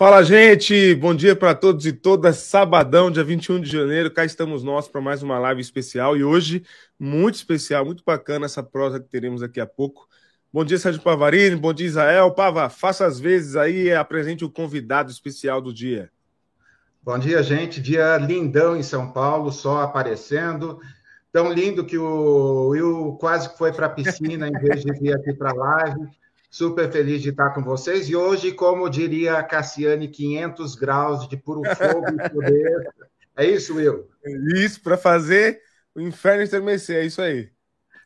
Fala, gente! Bom dia para todos e todas. Sabadão, dia 21 de janeiro, cá estamos nós para mais uma live especial e hoje muito especial, muito bacana essa prosa que teremos daqui a pouco. Bom dia, Sérgio Pavarini. Bom dia, Israel. Pava, faça as vezes aí e apresente o convidado especial do dia. Bom dia, gente. Dia lindão em São Paulo, só aparecendo. Tão lindo que o Will quase foi para a piscina em vez de vir aqui para a live. Super feliz de estar com vocês. E hoje, como diria a Cassiane, 500 graus de puro fogo e poder. É isso, Will? Isso, para fazer o inferno estremecer, é isso aí.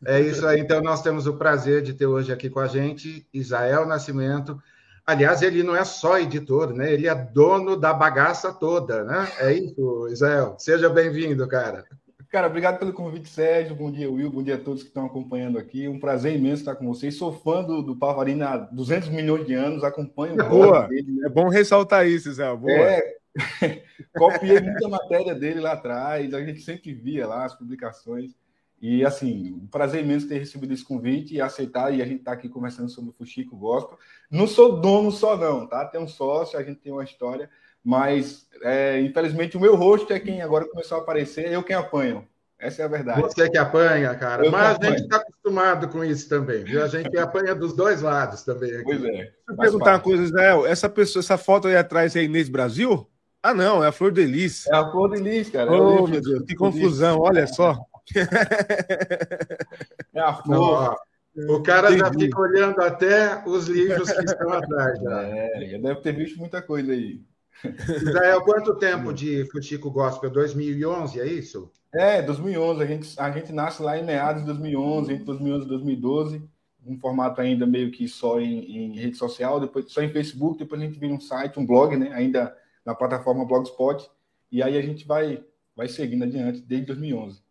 É isso aí. Então, nós temos o prazer de ter hoje aqui com a gente Israel Nascimento. Aliás, ele não é só editor, né? Ele é dono da bagaça toda, né? É isso, Israel. Seja bem-vindo, cara. Cara, obrigado pelo convite, Sérgio. Bom dia, Will. Bom dia a todos que estão acompanhando aqui. Um prazer imenso estar com vocês. Sou fã do, do Pavarino há 200 milhões de anos, acompanho o Boa. dele. Né? É bom ressaltar isso, Zé. Boa. É, copiei muita matéria dele lá atrás, a gente sempre via lá as publicações. E, assim, um prazer imenso ter recebido esse convite e aceitar. E a gente está aqui conversando sobre o Fuxico Gospel. Não sou dono só, não, tá? Tem um sócio, a gente tem uma história. Mas, é, infelizmente, o meu rosto é quem agora começou a aparecer, eu quem apanho. Essa é a verdade. Você que apanha, cara. Eu Mas a gente está acostumado com isso também, viu? A gente apanha dos dois lados também. Aqui. Pois é. Deixa eu perguntar uma coisa, Israel. Essa pessoa, essa foto aí atrás é Inês Brasil? Ah, não, é a Flor de Lis. É a Flor de Lis, cara. Oh, meu Deus, que confusão, olha só. É a Flor. O cara Entendi. já fica olhando até os livros que estão atrás. Já. É, já deve ter visto muita coisa aí. Israel, quanto tempo de Futico Gospel? 2011, é isso? É, 2011. A gente, a gente nasce lá em meados de 2011, entre 2011 e 2012. Um formato ainda meio que só em, em, rede social, depois só em Facebook, depois a gente vira um site, um blog, né? Ainda na plataforma Blogspot. E aí a gente vai, vai seguindo adiante desde 2011.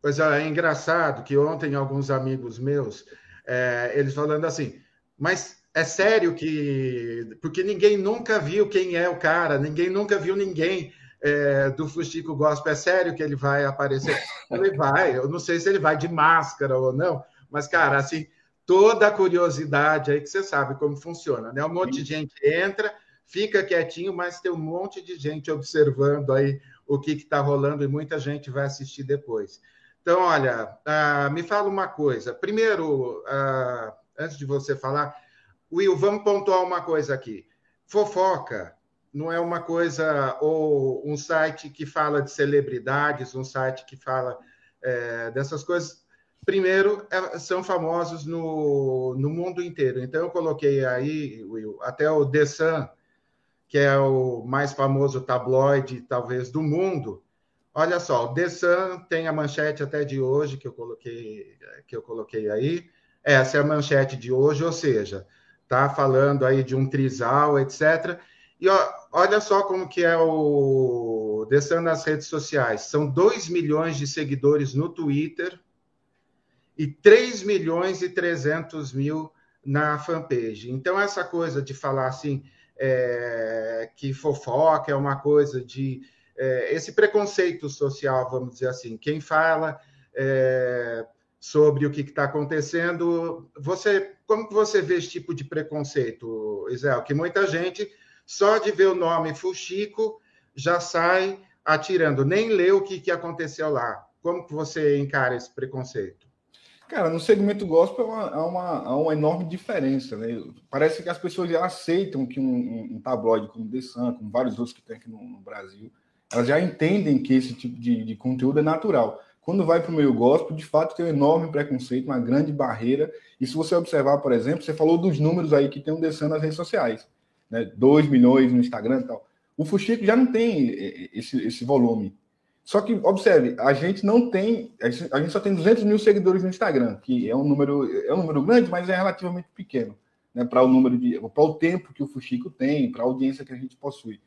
Pois é, é engraçado que ontem alguns amigos meus, é, eles falando assim, mas é sério que. Porque ninguém nunca viu quem é o cara, ninguém nunca viu ninguém é, do Fuxico Gospel. É sério que ele vai aparecer? Ele vai, eu não sei se ele vai de máscara ou não, mas, cara, assim, toda a curiosidade aí que você sabe como funciona, né? Um monte de gente entra, fica quietinho, mas tem um monte de gente observando aí o que está rolando e muita gente vai assistir depois. Então, olha, uh, me fala uma coisa. Primeiro, uh, antes de você falar, Will, vamos pontuar uma coisa aqui. Fofoca não é uma coisa, ou um site que fala de celebridades, um site que fala é, dessas coisas. Primeiro, é, são famosos no, no mundo inteiro. Então, eu coloquei aí, Will, até o The Sun, que é o mais famoso tabloide, talvez, do mundo. Olha só, o The Sun tem a manchete até de hoje, que eu coloquei, que eu coloquei aí. Essa é a manchete de hoje, ou seja, tá falando aí de um trisal, etc. E ó, olha só como que é o descendo nas redes sociais. São 2 milhões de seguidores no Twitter e 3 milhões e 300 mil na fanpage. Então, essa coisa de falar assim, é, que fofoca é uma coisa de. É, esse preconceito social, vamos dizer assim. Quem fala é, sobre o que está acontecendo. Você, como você vê esse tipo de preconceito, Israel? Que muita gente, só de ver o nome Fuxico, já sai atirando, nem lê o que, que aconteceu lá. Como que você encara esse preconceito? Cara, no segmento gospel há uma, há uma, enorme diferença, né? Parece que as pessoas já aceitam que um, um tabloide como The Sun, como vários outros que tem aqui no, no Brasil, elas já entendem que esse tipo de, de conteúdo é natural. Quando vai para o meio gospel, de fato tem um enorme preconceito, uma grande barreira. E se você observar, por exemplo, você falou dos números aí que tem descendo nas redes sociais, né? 2 milhões no Instagram e tal. O Fuxico já não tem esse, esse volume. Só que, observe, a gente não tem, a gente só tem 200 mil seguidores no Instagram, que é um número, é um número grande, mas é relativamente pequeno, né? Para o número de, para o tempo que o Fuxico tem, para a audiência que a gente possui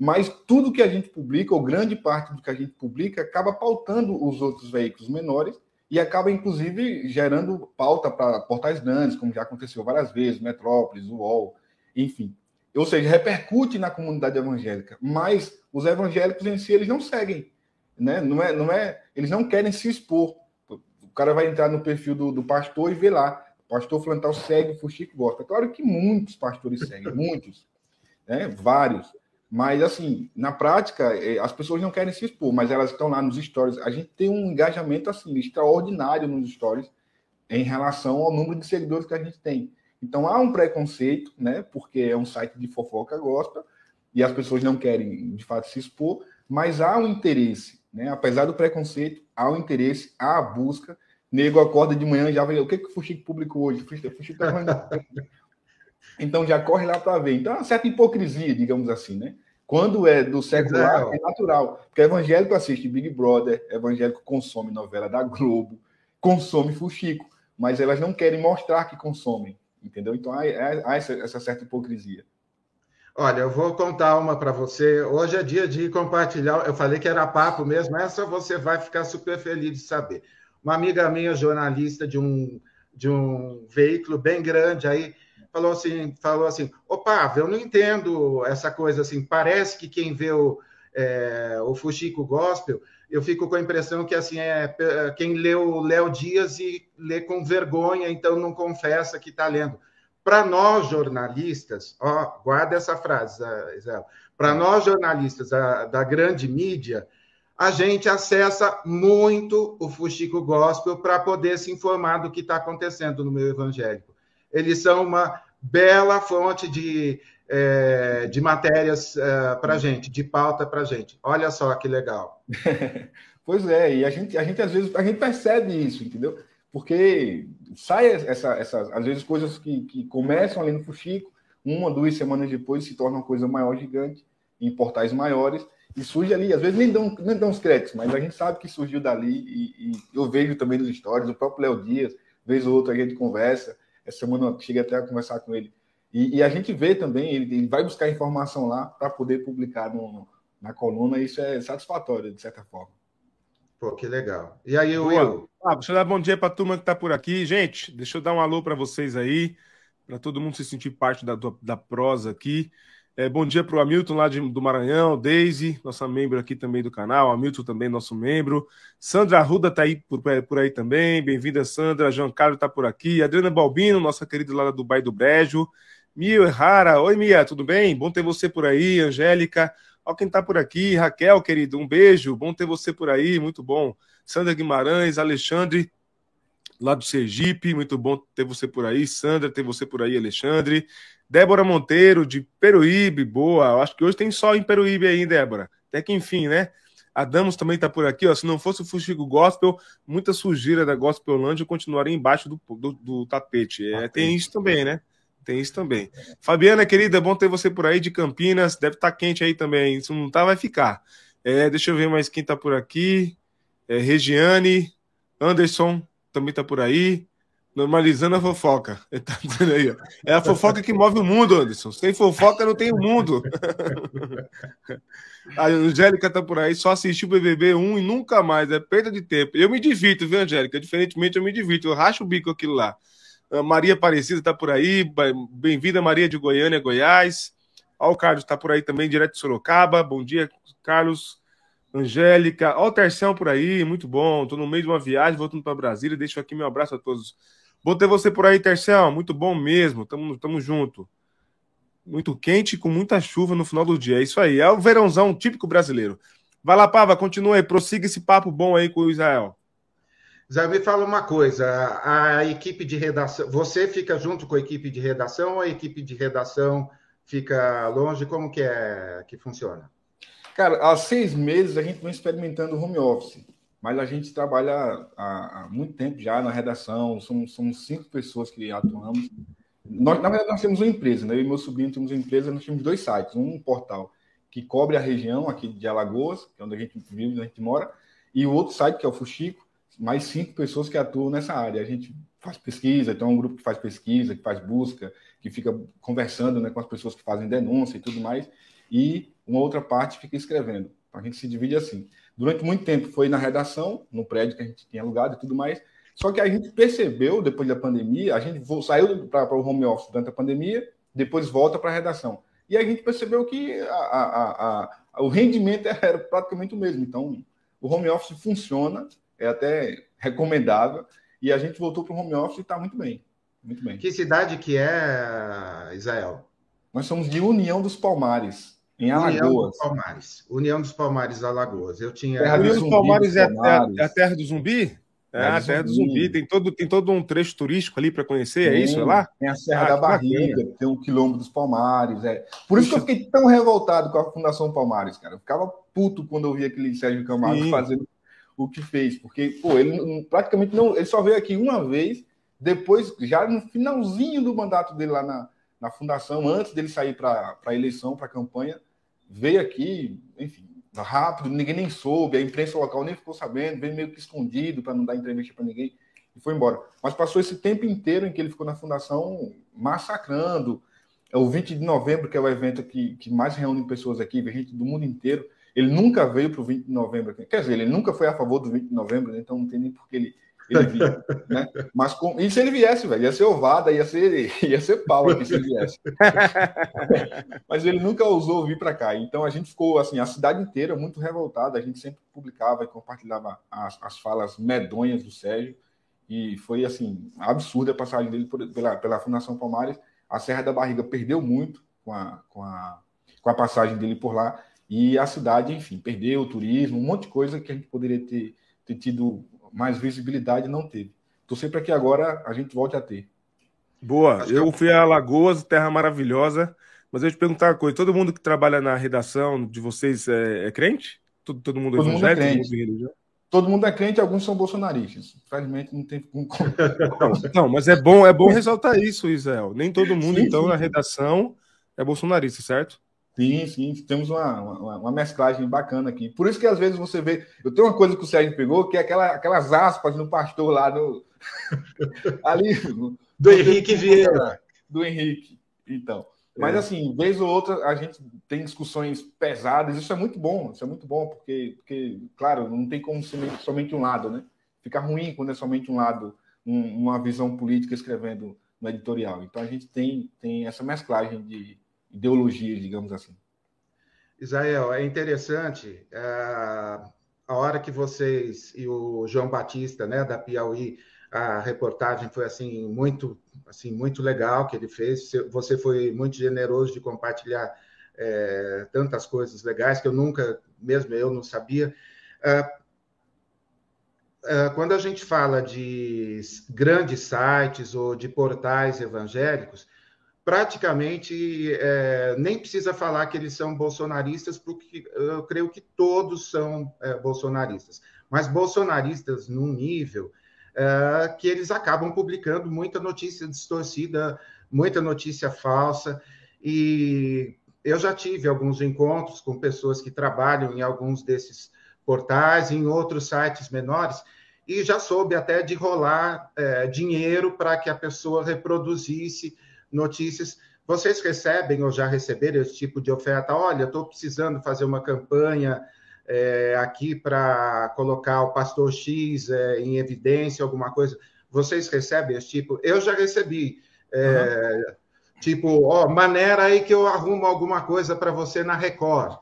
mas tudo que a gente publica, ou grande parte do que a gente publica, acaba pautando os outros veículos menores e acaba, inclusive, gerando pauta para portais grandes, como já aconteceu várias vezes, Metrópolis, UOL, enfim. Ou seja, repercute na comunidade evangélica, mas os evangélicos em si, eles não seguem, né? Não é, não é, eles não querem se expor. O cara vai entrar no perfil do, do pastor e vê lá, pastor Flantal segue o Fuxico gosta. Claro que muitos pastores seguem, muitos. né? Vários. Mas, assim, na prática, é, as pessoas não querem se expor, mas elas estão lá nos stories. A gente tem um engajamento, assim, extraordinário nos stories em relação ao número de seguidores que a gente tem. Então, há um preconceito, né? Porque é um site de fofoca gosta e as pessoas não querem, de fato, se expor, mas há um interesse, né? Apesar do preconceito, há um interesse, há a busca. Nego acorda de manhã e já vê o que, que o Fuxico publicou hoje. O Fuxico tá Então já corre lá para ver. Então é uma certa hipocrisia, digamos assim, né? Quando é do secular, é, é natural. Porque evangélico assiste Big Brother, evangélico consome novela da Globo, consome fuxico, mas elas não querem mostrar que consomem, entendeu? Então há, há essa, essa certa hipocrisia. Olha, eu vou contar uma para você. Hoje é dia de compartilhar. Eu falei que era papo mesmo, essa você vai ficar super feliz de saber. Uma amiga minha, jornalista de um, de um veículo bem grande aí, falou assim, falou assim, opa, eu não entendo essa coisa assim, parece que quem vê o, é, o Fuxico Gospel, eu fico com a impressão que assim é quem lê o Léo Dias e lê com vergonha, então não confessa que está lendo. Para nós jornalistas, ó, guarda essa frase, Isabel. Para nós jornalistas da, da grande mídia, a gente acessa muito o Fuxico Gospel para poder se informar do que está acontecendo no meio evangélico. Eles são uma bela fonte de, é, de matérias é, para a gente, de pauta para a gente. Olha só que legal. pois é, e a gente, a gente às vezes a gente percebe isso, entendeu? Porque sai essa, essa, às vezes coisas que, que começam ali no Fuxico, uma, duas semanas depois se torna uma coisa maior, gigante, em portais maiores, e surge ali, às vezes nem dão, nem dão os créditos, mas a gente sabe que surgiu dali, e, e eu vejo também nos stories, o próprio Léo Dias, vez ou outra a gente conversa, essa semana cheguei até a conversar com ele. E, e a gente vê também, ele, ele vai buscar informação lá para poder publicar no, na coluna, e isso é satisfatório, de certa forma. Pô, que legal. E aí, Will? Ah, deixa eu dar bom dia para a turma que está por aqui. Gente, deixa eu dar um alô para vocês aí, para todo mundo se sentir parte da, da prosa aqui. É, bom dia para o Hamilton lá de, do Maranhão, Daisy, nossa membro aqui também do canal, Hamilton também, nosso membro. Sandra Arruda está aí por, por aí também, bem-vinda, Sandra. João Carlos está por aqui. Adriana Balbino, nossa querida lá do Bairro do Brejo. Mia Errara, oi Mia, tudo bem? Bom ter você por aí, Angélica. Olha quem está por aqui, Raquel, querido, um beijo, bom ter você por aí, muito bom. Sandra Guimarães, Alexandre, lá do Sergipe, muito bom ter você por aí. Sandra, ter você por aí, Alexandre. Débora Monteiro, de Peruíbe, boa. Acho que hoje tem sol em Peruíbe aí, Débora. Até que enfim, né? A Damos também está por aqui, ó. Se não fosse o Fuxico Gospel, muita sujeira da Gospelândia continuaria embaixo do, do, do tapete. É, tem isso também, né? Tem isso também. Fabiana, querida, é bom ter você por aí de Campinas. Deve estar tá quente aí também. Se não tá, vai ficar. É, deixa eu ver mais quem está por aqui. É, Regiane, Anderson também está por aí. Normalizando a fofoca. Ele tá dizendo aí, ó. É a fofoca que move o mundo, Anderson. Sem fofoca não tem o mundo. a Angélica tá por aí, só assistiu o BBB 1 e nunca mais. É perda de tempo. Eu me divirto, viu, Angélica? Diferentemente, eu me divirto. Eu racho o bico aquilo lá. A Maria Aparecida tá por aí. Bem-vinda, Maria de Goiânia, Goiás. Ó, o Carlos tá por aí também, direto de Sorocaba. Bom dia, Carlos. Angélica, ó o Tercião por aí, muito bom. Tô no meio de uma viagem, voltando para Brasília. Deixo aqui meu abraço a todos Bom ter você por aí, Tercel. Muito bom mesmo. Tamo, tamo junto. Muito quente com muita chuva no final do dia. É isso aí. É o verãozão típico brasileiro. Vai lá, Pava, continua aí. Prossiga esse papo bom aí com o Israel. Zé, me fala uma coisa. A equipe de redação. Você fica junto com a equipe de redação ou a equipe de redação fica longe? Como que é que funciona? Cara, há seis meses a gente vem experimentando home office mas a gente trabalha há, há muito tempo já na redação, somos, somos, cinco pessoas que atuamos. Nós, na verdade, nós temos uma empresa, né? eu e meu sobrinho temos uma empresa, nós temos dois sites, um portal que cobre a região aqui de Alagoas, que é onde a gente vive, onde a gente mora, e o outro site, que é o Fuxico, mais cinco pessoas que atuam nessa área. A gente faz pesquisa, então é um grupo que faz pesquisa, que faz busca, que fica conversando né, com as pessoas que fazem denúncia e tudo mais, e uma outra parte fica escrevendo. A gente se divide assim. Durante muito tempo foi na redação, no prédio que a gente tinha alugado e tudo mais. Só que a gente percebeu, depois da pandemia, a gente saiu para o home office durante a pandemia, depois volta para a redação. E a gente percebeu que a, a, a, o rendimento era praticamente o mesmo. Então, o home office funciona, é até recomendável, e a gente voltou para o home office e está muito bem. Muito bem. Que cidade que é, Israel? Nós somos de União dos Palmares, em Alagoas. União dos Palmares. União dos Palmares, Alagoas. Eu tinha. Terra União dos Palmares é a, é a terra do zumbi? É, a Terra do Zumbi. Tem todo, tem todo um trecho turístico ali para conhecer, é isso? É lá? Tem a Serra ah, da Barriga, bacana. tem o Quilombo dos Palmares. É. Por isso que eu fiquei tão revoltado com a Fundação Palmares, cara. Eu ficava puto quando eu vi aquele Sérgio Camargo Sim. fazendo o que fez, porque, pô, ele praticamente não. Ele só veio aqui uma vez, depois, já no finalzinho do mandato dele lá na, na fundação, antes dele sair para a eleição, para a campanha, veio aqui, enfim, rápido, ninguém nem soube, a imprensa local nem ficou sabendo, veio meio que escondido para não dar entrevista para ninguém e foi embora. Mas passou esse tempo inteiro em que ele ficou na fundação massacrando. É o 20 de novembro, que é o evento que, que mais reúne pessoas aqui, gente do mundo inteiro. Ele nunca veio para o 20 de novembro. Quer dizer, ele nunca foi a favor do 20 de novembro, então não tem nem por que ele ele vinha, né? Mas com... e se ele viesse, velho? Ia ser ovada, ia ser, ia ser pau aqui se ele viesse. Mas ele nunca ousou vir para cá. Então a gente ficou, assim, a cidade inteira muito revoltada. A gente sempre publicava e compartilhava as, as falas medonhas do Sérgio. E foi, assim, absurda a passagem dele por, pela, pela Fundação Palmares. A Serra da Barriga perdeu muito com a, com a, com a passagem dele por lá. E a cidade, enfim, perdeu o turismo, um monte de coisa que a gente poderia ter, ter tido mais visibilidade não teve. Torcer para que agora a gente volte a ter. Boa. Eu fui a Alagoas, terra maravilhosa. Mas eu te perguntar uma coisa: todo mundo que trabalha na redação de vocês é, é crente? Todo, todo mundo todo mundo é crente. Todo mundo é crente, alguns são bolsonaristas. Infelizmente não tem como. Não, mas é bom, é bom ressaltar isso, Israel. Nem todo mundo, sim, então, sim. na redação é bolsonarista, certo? Sim, sim, temos uma, uma, uma, mesclagem bacana aqui. Por isso que às vezes você vê. Eu tenho uma coisa que o Sérgio pegou, que é aquela, aquelas aspas no pastor lá no. ali. No, do Henrique Vieira. Do Henrique. Então. Mas é. assim, vez ou outra, a gente tem discussões pesadas, isso é muito bom, isso é muito bom, porque, porque claro, não tem como ser somente um lado, né? Fica ruim quando é somente um lado, um, uma visão política escrevendo no editorial. Então a gente tem, tem essa mesclagem de ideologias, digamos assim. Israel, é interessante é, a hora que vocês e o João Batista, né, da Piauí, a reportagem foi assim muito, assim muito legal que ele fez. Você foi muito generoso de compartilhar é, tantas coisas legais que eu nunca, mesmo eu não sabia. É, é quando a gente fala de grandes sites ou de portais evangélicos, praticamente é, nem precisa falar que eles são bolsonaristas, porque eu creio que todos são é, bolsonaristas, mas bolsonaristas num nível é, que eles acabam publicando muita notícia distorcida, muita notícia falsa, e eu já tive alguns encontros com pessoas que trabalham em alguns desses portais, em outros sites menores, e já soube até de rolar é, dinheiro para que a pessoa reproduzisse notícias. Vocês recebem ou já receberam esse tipo de oferta? Olha, estou precisando fazer uma campanha é, aqui para colocar o pastor X é, em evidência, alguma coisa. Vocês recebem esse tipo? Eu já recebi. É, uhum. Tipo, ó, maneira aí que eu arrumo alguma coisa para você na Record.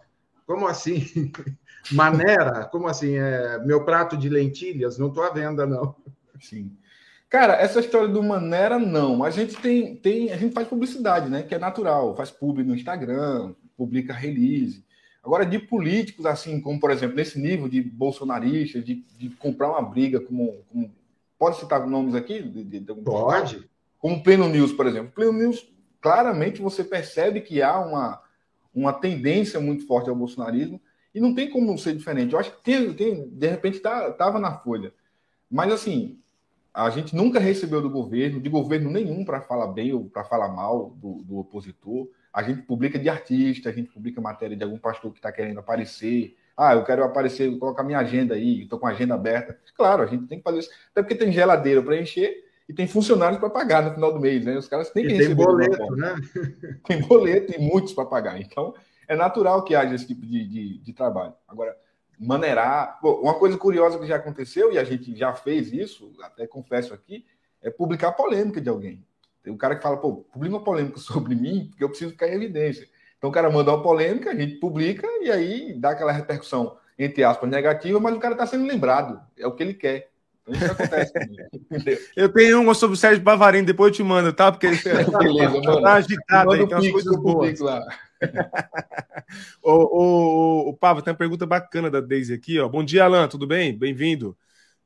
Como assim? maneira? Como assim? É, meu prato de lentilhas? Não estou à venda, não. Sim. Cara, essa história do Manera, não. A gente tem, tem. A gente faz publicidade, né? Que é natural. Faz pub no Instagram, publica release. Agora, de políticos, assim, como, por exemplo, nesse nível de bolsonaristas, de, de comprar uma briga como, como. Pode citar nomes aqui? De, de, de, Pode. Como Pleno News, por exemplo. Pleno News, claramente você percebe que há uma, uma tendência muito forte ao bolsonarismo e não tem como ser diferente. Eu acho que tem, tem de repente, estava tá, na folha. Mas, assim, a gente nunca recebeu do governo, de governo nenhum, para falar bem ou para falar mal do, do, opositor. A gente publica de artista, a gente publica matéria de algum pastor que está querendo aparecer. Ah, eu quero aparecer, colocar minha agenda aí, estou com a agenda aberta. Claro, a gente tem que fazer isso. Até porque tem geladeira para encher e tem funcionários para pagar no final do mês, né? Os caras têm que e receber. Tem boleto, né? Tem boleto e muitos para pagar. Então, é natural que haja esse tipo de, de, de trabalho. Agora, maneirar. Bom, uma coisa curiosa que já aconteceu, e a gente já fez isso, até confesso aqui, é publicar polêmica de alguém. Tem um cara que fala, pô, publica uma polêmica sobre mim, porque eu preciso ficar em evidência. Então o cara manda uma polêmica, a gente publica e aí dá aquela repercussão, entre aspas, negativa, mas o cara está sendo lembrado, é o que ele quer. Isso acontece Eu tenho uma sobre o Sérgio Bavarino, depois eu te mando, tá? Porque ele Beleza, mano. tá agitado aí, tem umas coisas boas. Lá. O, o, o, Pavo, tem uma pergunta bacana da Deise aqui, ó. Bom dia, Alan, tudo bem? Bem-vindo.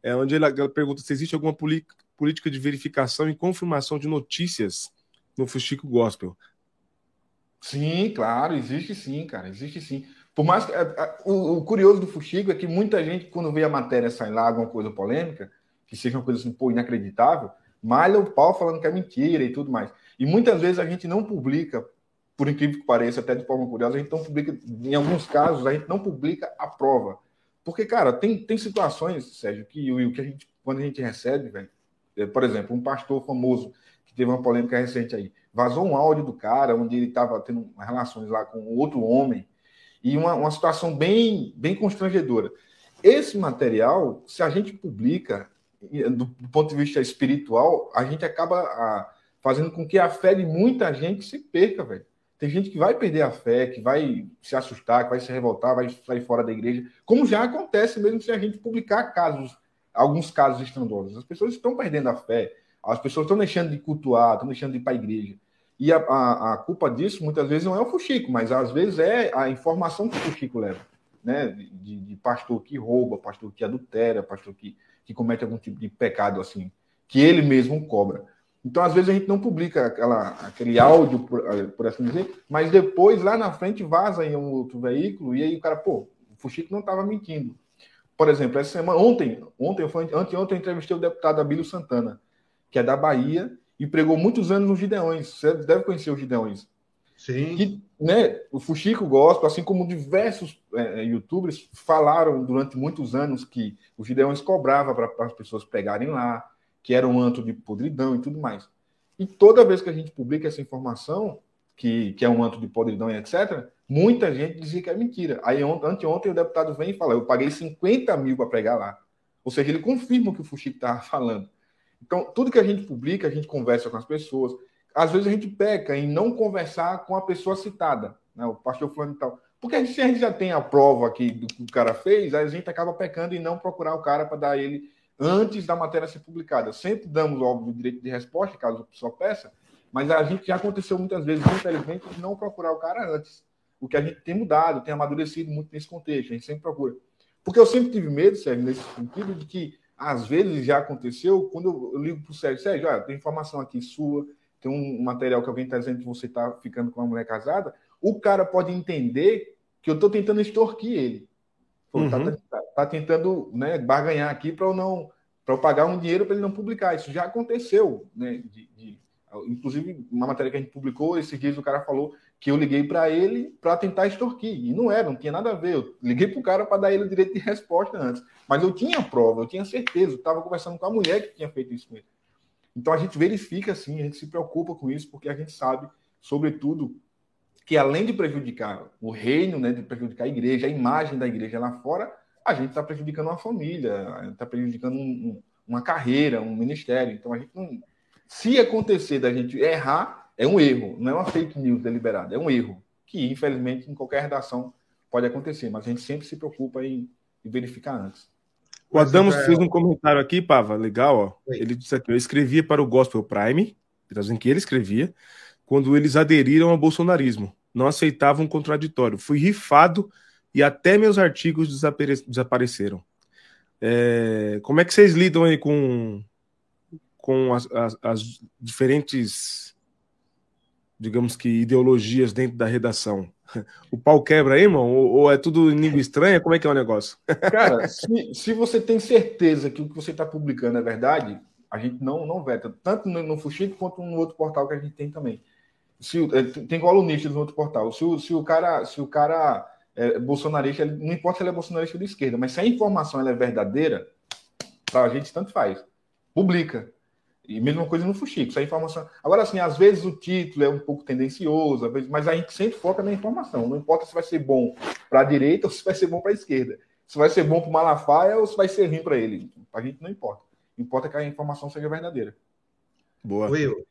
É, onde ela, ela pergunta se existe alguma política de verificação e confirmação de notícias no Fuxico Gospel. Sim, claro, existe sim, cara, existe sim. Por mais que, o, o, curioso do Fuxico é que muita gente, quando vê a matéria sair lá, alguma coisa polêmica, que seja uma coisa assim, pô, inacreditável, malha o pau falando que é mentira e tudo mais. E muitas vezes a gente não publica, por incrível que pareça, até de forma curiosa, a gente não publica, em alguns casos, a gente não publica a prova. Porque, cara, tem, tem situações, Sérgio, que o que a gente, quando a gente recebe, velho, é, por exemplo, um pastor famoso que teve uma polêmica recente aí, vazou um áudio do cara onde ele estava tendo relações lá com outro homem e uma, uma situação bem, bem constrangedora. Esse material, se a gente publica do, do ponto de vista espiritual, a gente acaba a, fazendo com que a fé de muita gente se perca, velho. Tem gente que vai perder a fé, que vai se assustar, que vai se revoltar, vai sair fora da igreja, como já acontece mesmo se a gente publicar casos, alguns casos estrondosos. As pessoas estão perdendo a fé, as pessoas estão deixando de cultuar, estão deixando de ir para a igreja. E a, a, a, culpa disso, muitas vezes, não é o fuxico, mas às vezes é a informação que o fuxico leva. Né? De, de pastor que rouba, pastor que adultera, pastor que, que comete algum tipo de pecado assim, que ele mesmo cobra. Então, às vezes, a gente não publica aquela, aquele áudio, por, eh, por, assim dizer, mas depois, lá na frente, vaza em um outro veículo, e aí o cara, pô, o Fuxico não estava mentindo. Por exemplo, essa semana, ontem, ontem, foi, anteontem, eu entrevistei o deputado Abílio Santana, que é da Bahia, e pregou muitos anos nos Gideões. Você deve conhecer os Gideões. Sim. Que, né, o Fuxico Gospel, assim como diversos é, youtubers, falaram durante muitos anos que os Gideões cobrava para as pessoas pegarem lá, que era um anto de podridão e tudo mais. E toda vez que a gente publica essa informação, que, que é um anto de podridão e etc., muita gente dizia que é mentira. Aí anteontem o deputado vem e fala: eu paguei 50 mil para pregar lá. Ou seja, ele confirma o que o Fuxico estava falando. Então, tudo que a gente publica, a gente conversa com as pessoas. Às vezes a gente peca em não conversar com a pessoa citada, né? o pastor fulano e tal. Porque a gente, se a gente já tem a prova aqui do que o cara fez, a gente acaba pecando em não procurar o cara para dar ele antes da matéria ser publicada. Sempre damos, óbvio, o direito de resposta, caso a pessoa peça, mas a gente já aconteceu muitas vezes, infelizmente, de não procurar o cara antes. O que a gente tem mudado, tem amadurecido muito nesse contexto, a gente sempre procura. Porque eu sempre tive medo, Sérgio, nesse sentido, de que às vezes já aconteceu, quando eu ligo para o Sérgio, Sérgio, olha, tem informação aqui sua, tem um material que alguém está dizendo que você está ficando com uma mulher casada, o cara pode entender que eu estou tentando extorquir ele. Uhum. Tá, tá, tá, tentando né, barganhar aqui para eu não para eu pagar um dinheiro para ele não publicar. Isso já aconteceu, né? De, de, inclusive, uma matéria que a gente publicou, esses dias o cara falou que eu liguei para ele para tentar extorquir. E não era, não tinha nada a ver. Eu liguei para o cara para dar ele o direito de resposta antes. Mas eu tinha prova, eu tinha certeza. Eu estava conversando com a mulher que tinha feito isso ele. Então a gente verifica assim, a gente se preocupa com isso, porque a gente sabe, sobretudo, que além de prejudicar o reino, né, de prejudicar a igreja, a imagem da igreja lá fora, a gente está prejudicando uma família, está prejudicando um, um, uma carreira, um ministério. Então a gente não. Se acontecer da gente errar, é um erro, não é uma fake news deliberada, é um erro, que infelizmente em qualquer redação pode acontecer, mas a gente sempre se preocupa em, em verificar antes. O Adamos fez um comentário aqui, Pava, legal, ó. Ele disse aqui: eu escrevia para o Gospel Prime, dizendo que ele escrevia, quando eles aderiram ao bolsonarismo. Não aceitavam contraditório. Fui rifado e até meus artigos desapare desapareceram. É, como é que vocês lidam aí com, com as, as, as, diferentes, digamos que, ideologias dentro da redação? O pau quebra aí, irmão? Ou, ou é tudo em língua estranha? Como é que é o negócio? Cara, se, se você tem certeza que o que você está publicando é verdade, a gente não, não veta, tanto no, no Fuxico quanto no outro portal que a gente tem também. Se, é, tem colunistas no outro portal. Se, se o cara, se o cara é, bolsonarista, não importa se ele é bolsonarista de esquerda, mas se a informação ela é verdadeira, para a gente tanto faz. Publica. E mesma coisa no Fuxico, se a informação. Agora, assim, às vezes o título é um pouco tendencioso, vezes... mas a gente sempre foca na informação. Não importa se vai ser bom para a direita ou se vai ser bom para a esquerda. Se vai ser bom para o Malafaia ou se vai ser ruim para ele. A gente não importa. Importa que a informação seja verdadeira. Boa. Will,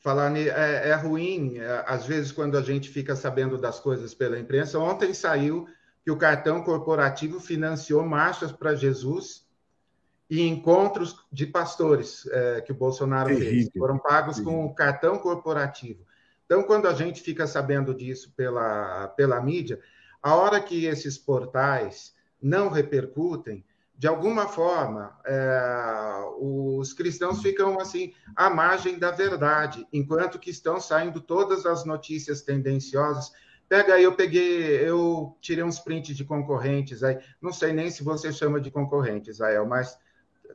falar é, é ruim, é, às vezes, quando a gente fica sabendo das coisas pela imprensa. Ontem saiu que o cartão corporativo financiou marchas para Jesus e encontros de pastores é, que o Bolsonaro Terrível. fez. Foram pagos Terrível. com cartão corporativo. Então, quando a gente fica sabendo disso pela, pela mídia, a hora que esses portais não repercutem, de alguma forma, é, os cristãos ficam assim à margem da verdade, enquanto que estão saindo todas as notícias tendenciosas. Pega aí, eu peguei, eu tirei uns prints de concorrentes aí, não sei nem se você chama de concorrentes, Ael, mas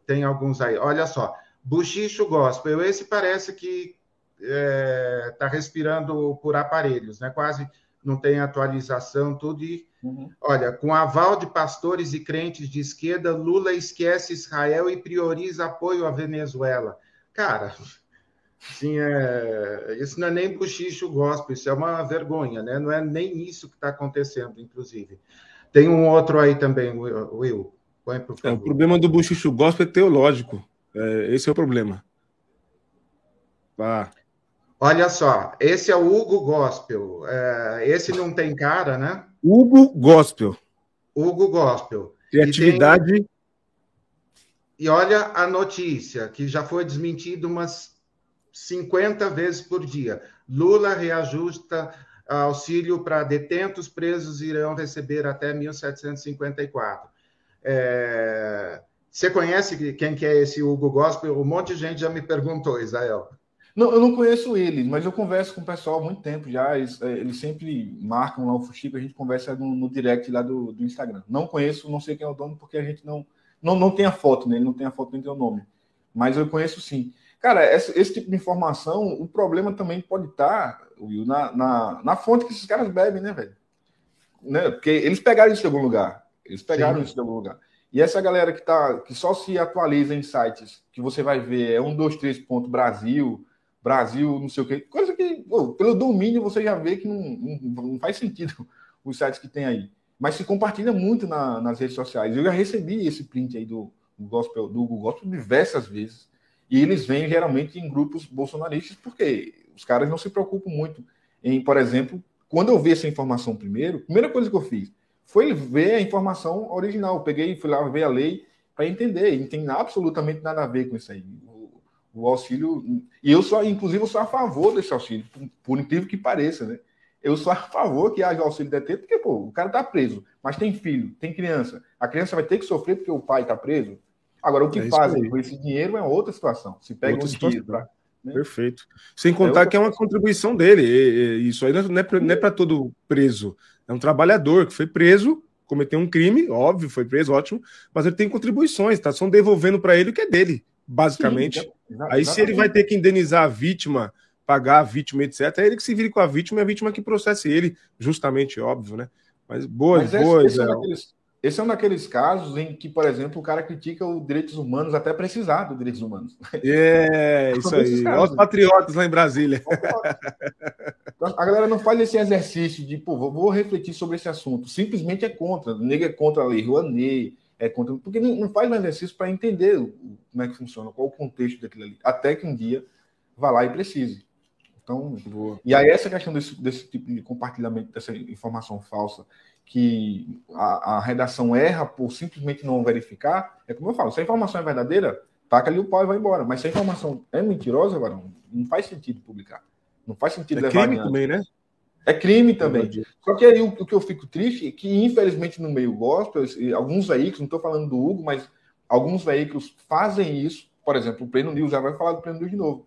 tem alguns aí. Olha só, Buchicho Gospel, esse parece que está é, tá respirando por aparelhos, né? Quase não tem atualização, tudo. E, uhum. olha, com aval de pastores e crentes de esquerda, Lula esquece Israel e prioriza apoio à Venezuela. Cara, sim, é, isso não é nem buchicho gospel, isso é uma vergonha, né? Não é nem isso que está acontecendo, inclusive. Tem um outro aí também, Will. Põe, por favor. É, o problema do buchicho gospel é teológico. É, esse é o problema. Vá. Olha só, esse é o Hugo Gospel. É, esse não tem cara, né? Hugo Gospel. Hugo Gospel. Criatividade. E, tem... e olha a notícia, que já foi desmentida umas 50 vezes por dia. Lula reajusta auxílio para detentos presos irão receber até 1754. É... Você conhece quem que é esse Hugo Gospel? Um monte de gente já me perguntou, Israel. Não, eu não conheço ele, mas eu converso com o pessoal há muito tempo já. Eles, é, eles sempre marcam lá o Fuxico, a gente conversa no, no direct lá do, do, Instagram. Não conheço, não sei quem é o dono, porque a gente não, não, não tem a foto nele, não tem a foto nem tem o nome. Mas eu conheço sim. Cara, esse, esse, tipo de informação, o problema também pode estar, Will, na, na, na fonte que esses caras bebem, né, velho? Né? Porque eles pegaram isso de algum lugar. Eles pegaram sim. isso de algum lugar. E essa galera que, tá, que só se atualiza em sites que você vai ver é 123. Brasil, não sei o quê. Coisa que, pô, pelo domínio, você já vê que não, não, não, faz sentido os sites que tem aí. Mas se compartilha muito na, nas redes sociais. Eu já recebi esse print aí do, do Gospel, do Google Gospel diversas vezes. E eles vêm geralmente em grupos bolsonaristas, porque os caras não se preocupam muito em, por exemplo, quando eu vi essa informação primeiro, a primeira coisa que eu fiz foi ver a informação original. Eu peguei, fui lá ver a lei para entender. E não tem absolutamente nada a ver com isso aí o auxílio. E eu sou, inclusive, eu sou a favor desse auxílio, por, incrível que pareça, né? Eu sou a favor que haja auxílio detento, porque, pô, o cara tá preso, mas tem filho, tem criança. A criança vai ter que sofrer porque o pai tá preso. Agora, o que é fazem com esse dinheiro é outra situação. Se pega outra um dinheiro pra, né? Perfeito. Sem contar é que é uma contribuição dele. Isso aí não é para é todo preso. É um trabalhador que foi preso, cometeu um crime, óbvio, foi preso, ótimo, mas ele tem contribuições, tá? São devolvendo para ele o que é dele basicamente. Sim, Aí, se ele vai ter que indenizar a vítima, pagar a vítima, etc., é ele que se vire com a vítima e a vítima que processe ele, justamente, óbvio, né? Mas boas, Mas boas. Esse, é, daqueles, esse é um daqueles casos em que, por exemplo, o cara critica os direitos humanos até precisar dos direitos humanos. É, isso aí. Olha os patriotas lá em Brasília. A galera não faz esse exercício de, pô, vou refletir sobre esse assunto. Simplesmente é contra. O nego é contra a lei Rouanet, é, porque não faz um exercício para entender como é que funciona, qual o contexto daquilo ali, até que um dia vá lá e precise. Então, Boa. e aí essa questão desse, desse tipo de compartilhamento dessa informação falsa, que a, a, redação erra por simplesmente não verificar, é como eu falo, se a informação é verdadeira, taca ali o pau e vai embora. Mas se a informação é mentirosa, Varão, não faz sentido publicar. Não faz sentido é levar crime também, né? É crime também. Só que aí o, o, que eu fico triste é que, infelizmente, no meio gospel, alguns veículos, não estou falando do Hugo, mas alguns veículos fazem isso. Por exemplo, o Pleno News, já vai falar do Pleno News de novo.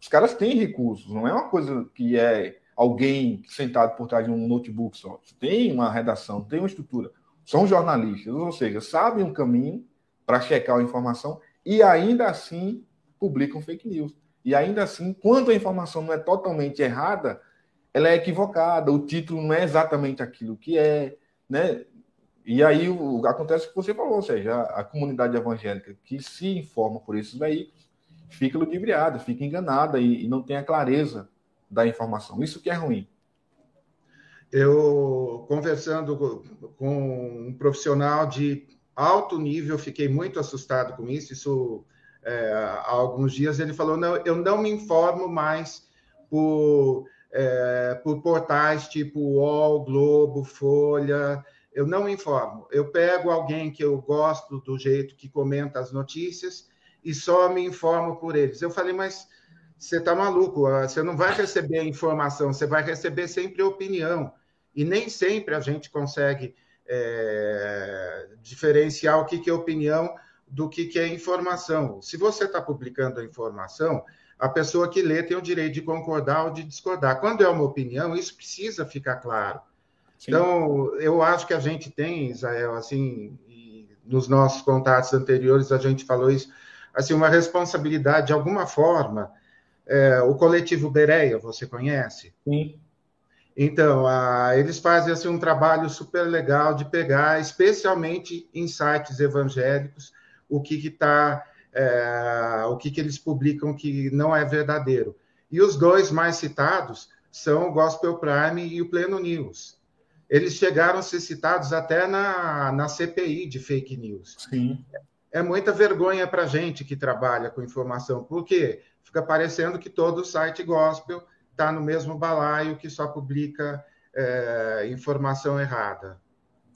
Os caras têm recursos, não é uma coisa que é alguém sentado por trás de um notebook só. Tem uma redação, tem uma estrutura. São jornalistas, ou seja, sabem um caminho para checar a informação e ainda assim publicam fake news. E ainda assim, quando a informação não é totalmente errada, ela é equivocada, o título não é exatamente aquilo que é, né? E aí o, acontece o que você falou, ou seja, a, a, comunidade evangélica que se informa por esses veículos fica ludibriada, fica enganada e, e não tem a clareza da informação. Isso que é ruim. Eu, conversando com um profissional de alto nível, fiquei muito assustado com isso. Isso, é, há alguns dias, ele falou: não, eu não me informo mais por é, por portais tipo UOL, Globo, Folha. Eu não informo. Eu pego alguém que eu gosto do jeito que comenta as notícias e só me informo por eles. Eu falei, mas você está maluco? Ah, você não vai receber informação, você vai receber sempre opinião. E nem sempre a gente consegue é, diferenciar o que, é opinião do que, que é informação. Se você está publicando a informação, a pessoa que lê tem o direito de concordar ou de discordar. Quando é uma opinião, isso precisa ficar claro. Sim. Então, eu acho que a gente tem, Israel, assim, nos nossos contatos anteriores a gente falou isso, assim, uma responsabilidade de alguma forma. É, o coletivo Bereia, você conhece? Sim. Então, a, eles fazem assim, um trabalho super legal de pegar, especialmente em sites evangélicos, o que está, é, o que, que eles publicam que não é verdadeiro. E os dois mais citados são o Gospel Prime e o Pleno News. Eles chegaram a ser citados até na, na CPI de fake news. Sim. É muita vergonha para a gente que trabalha com informação, porque fica parecendo que todo site gospel está no mesmo balaio que só publica é, informação errada.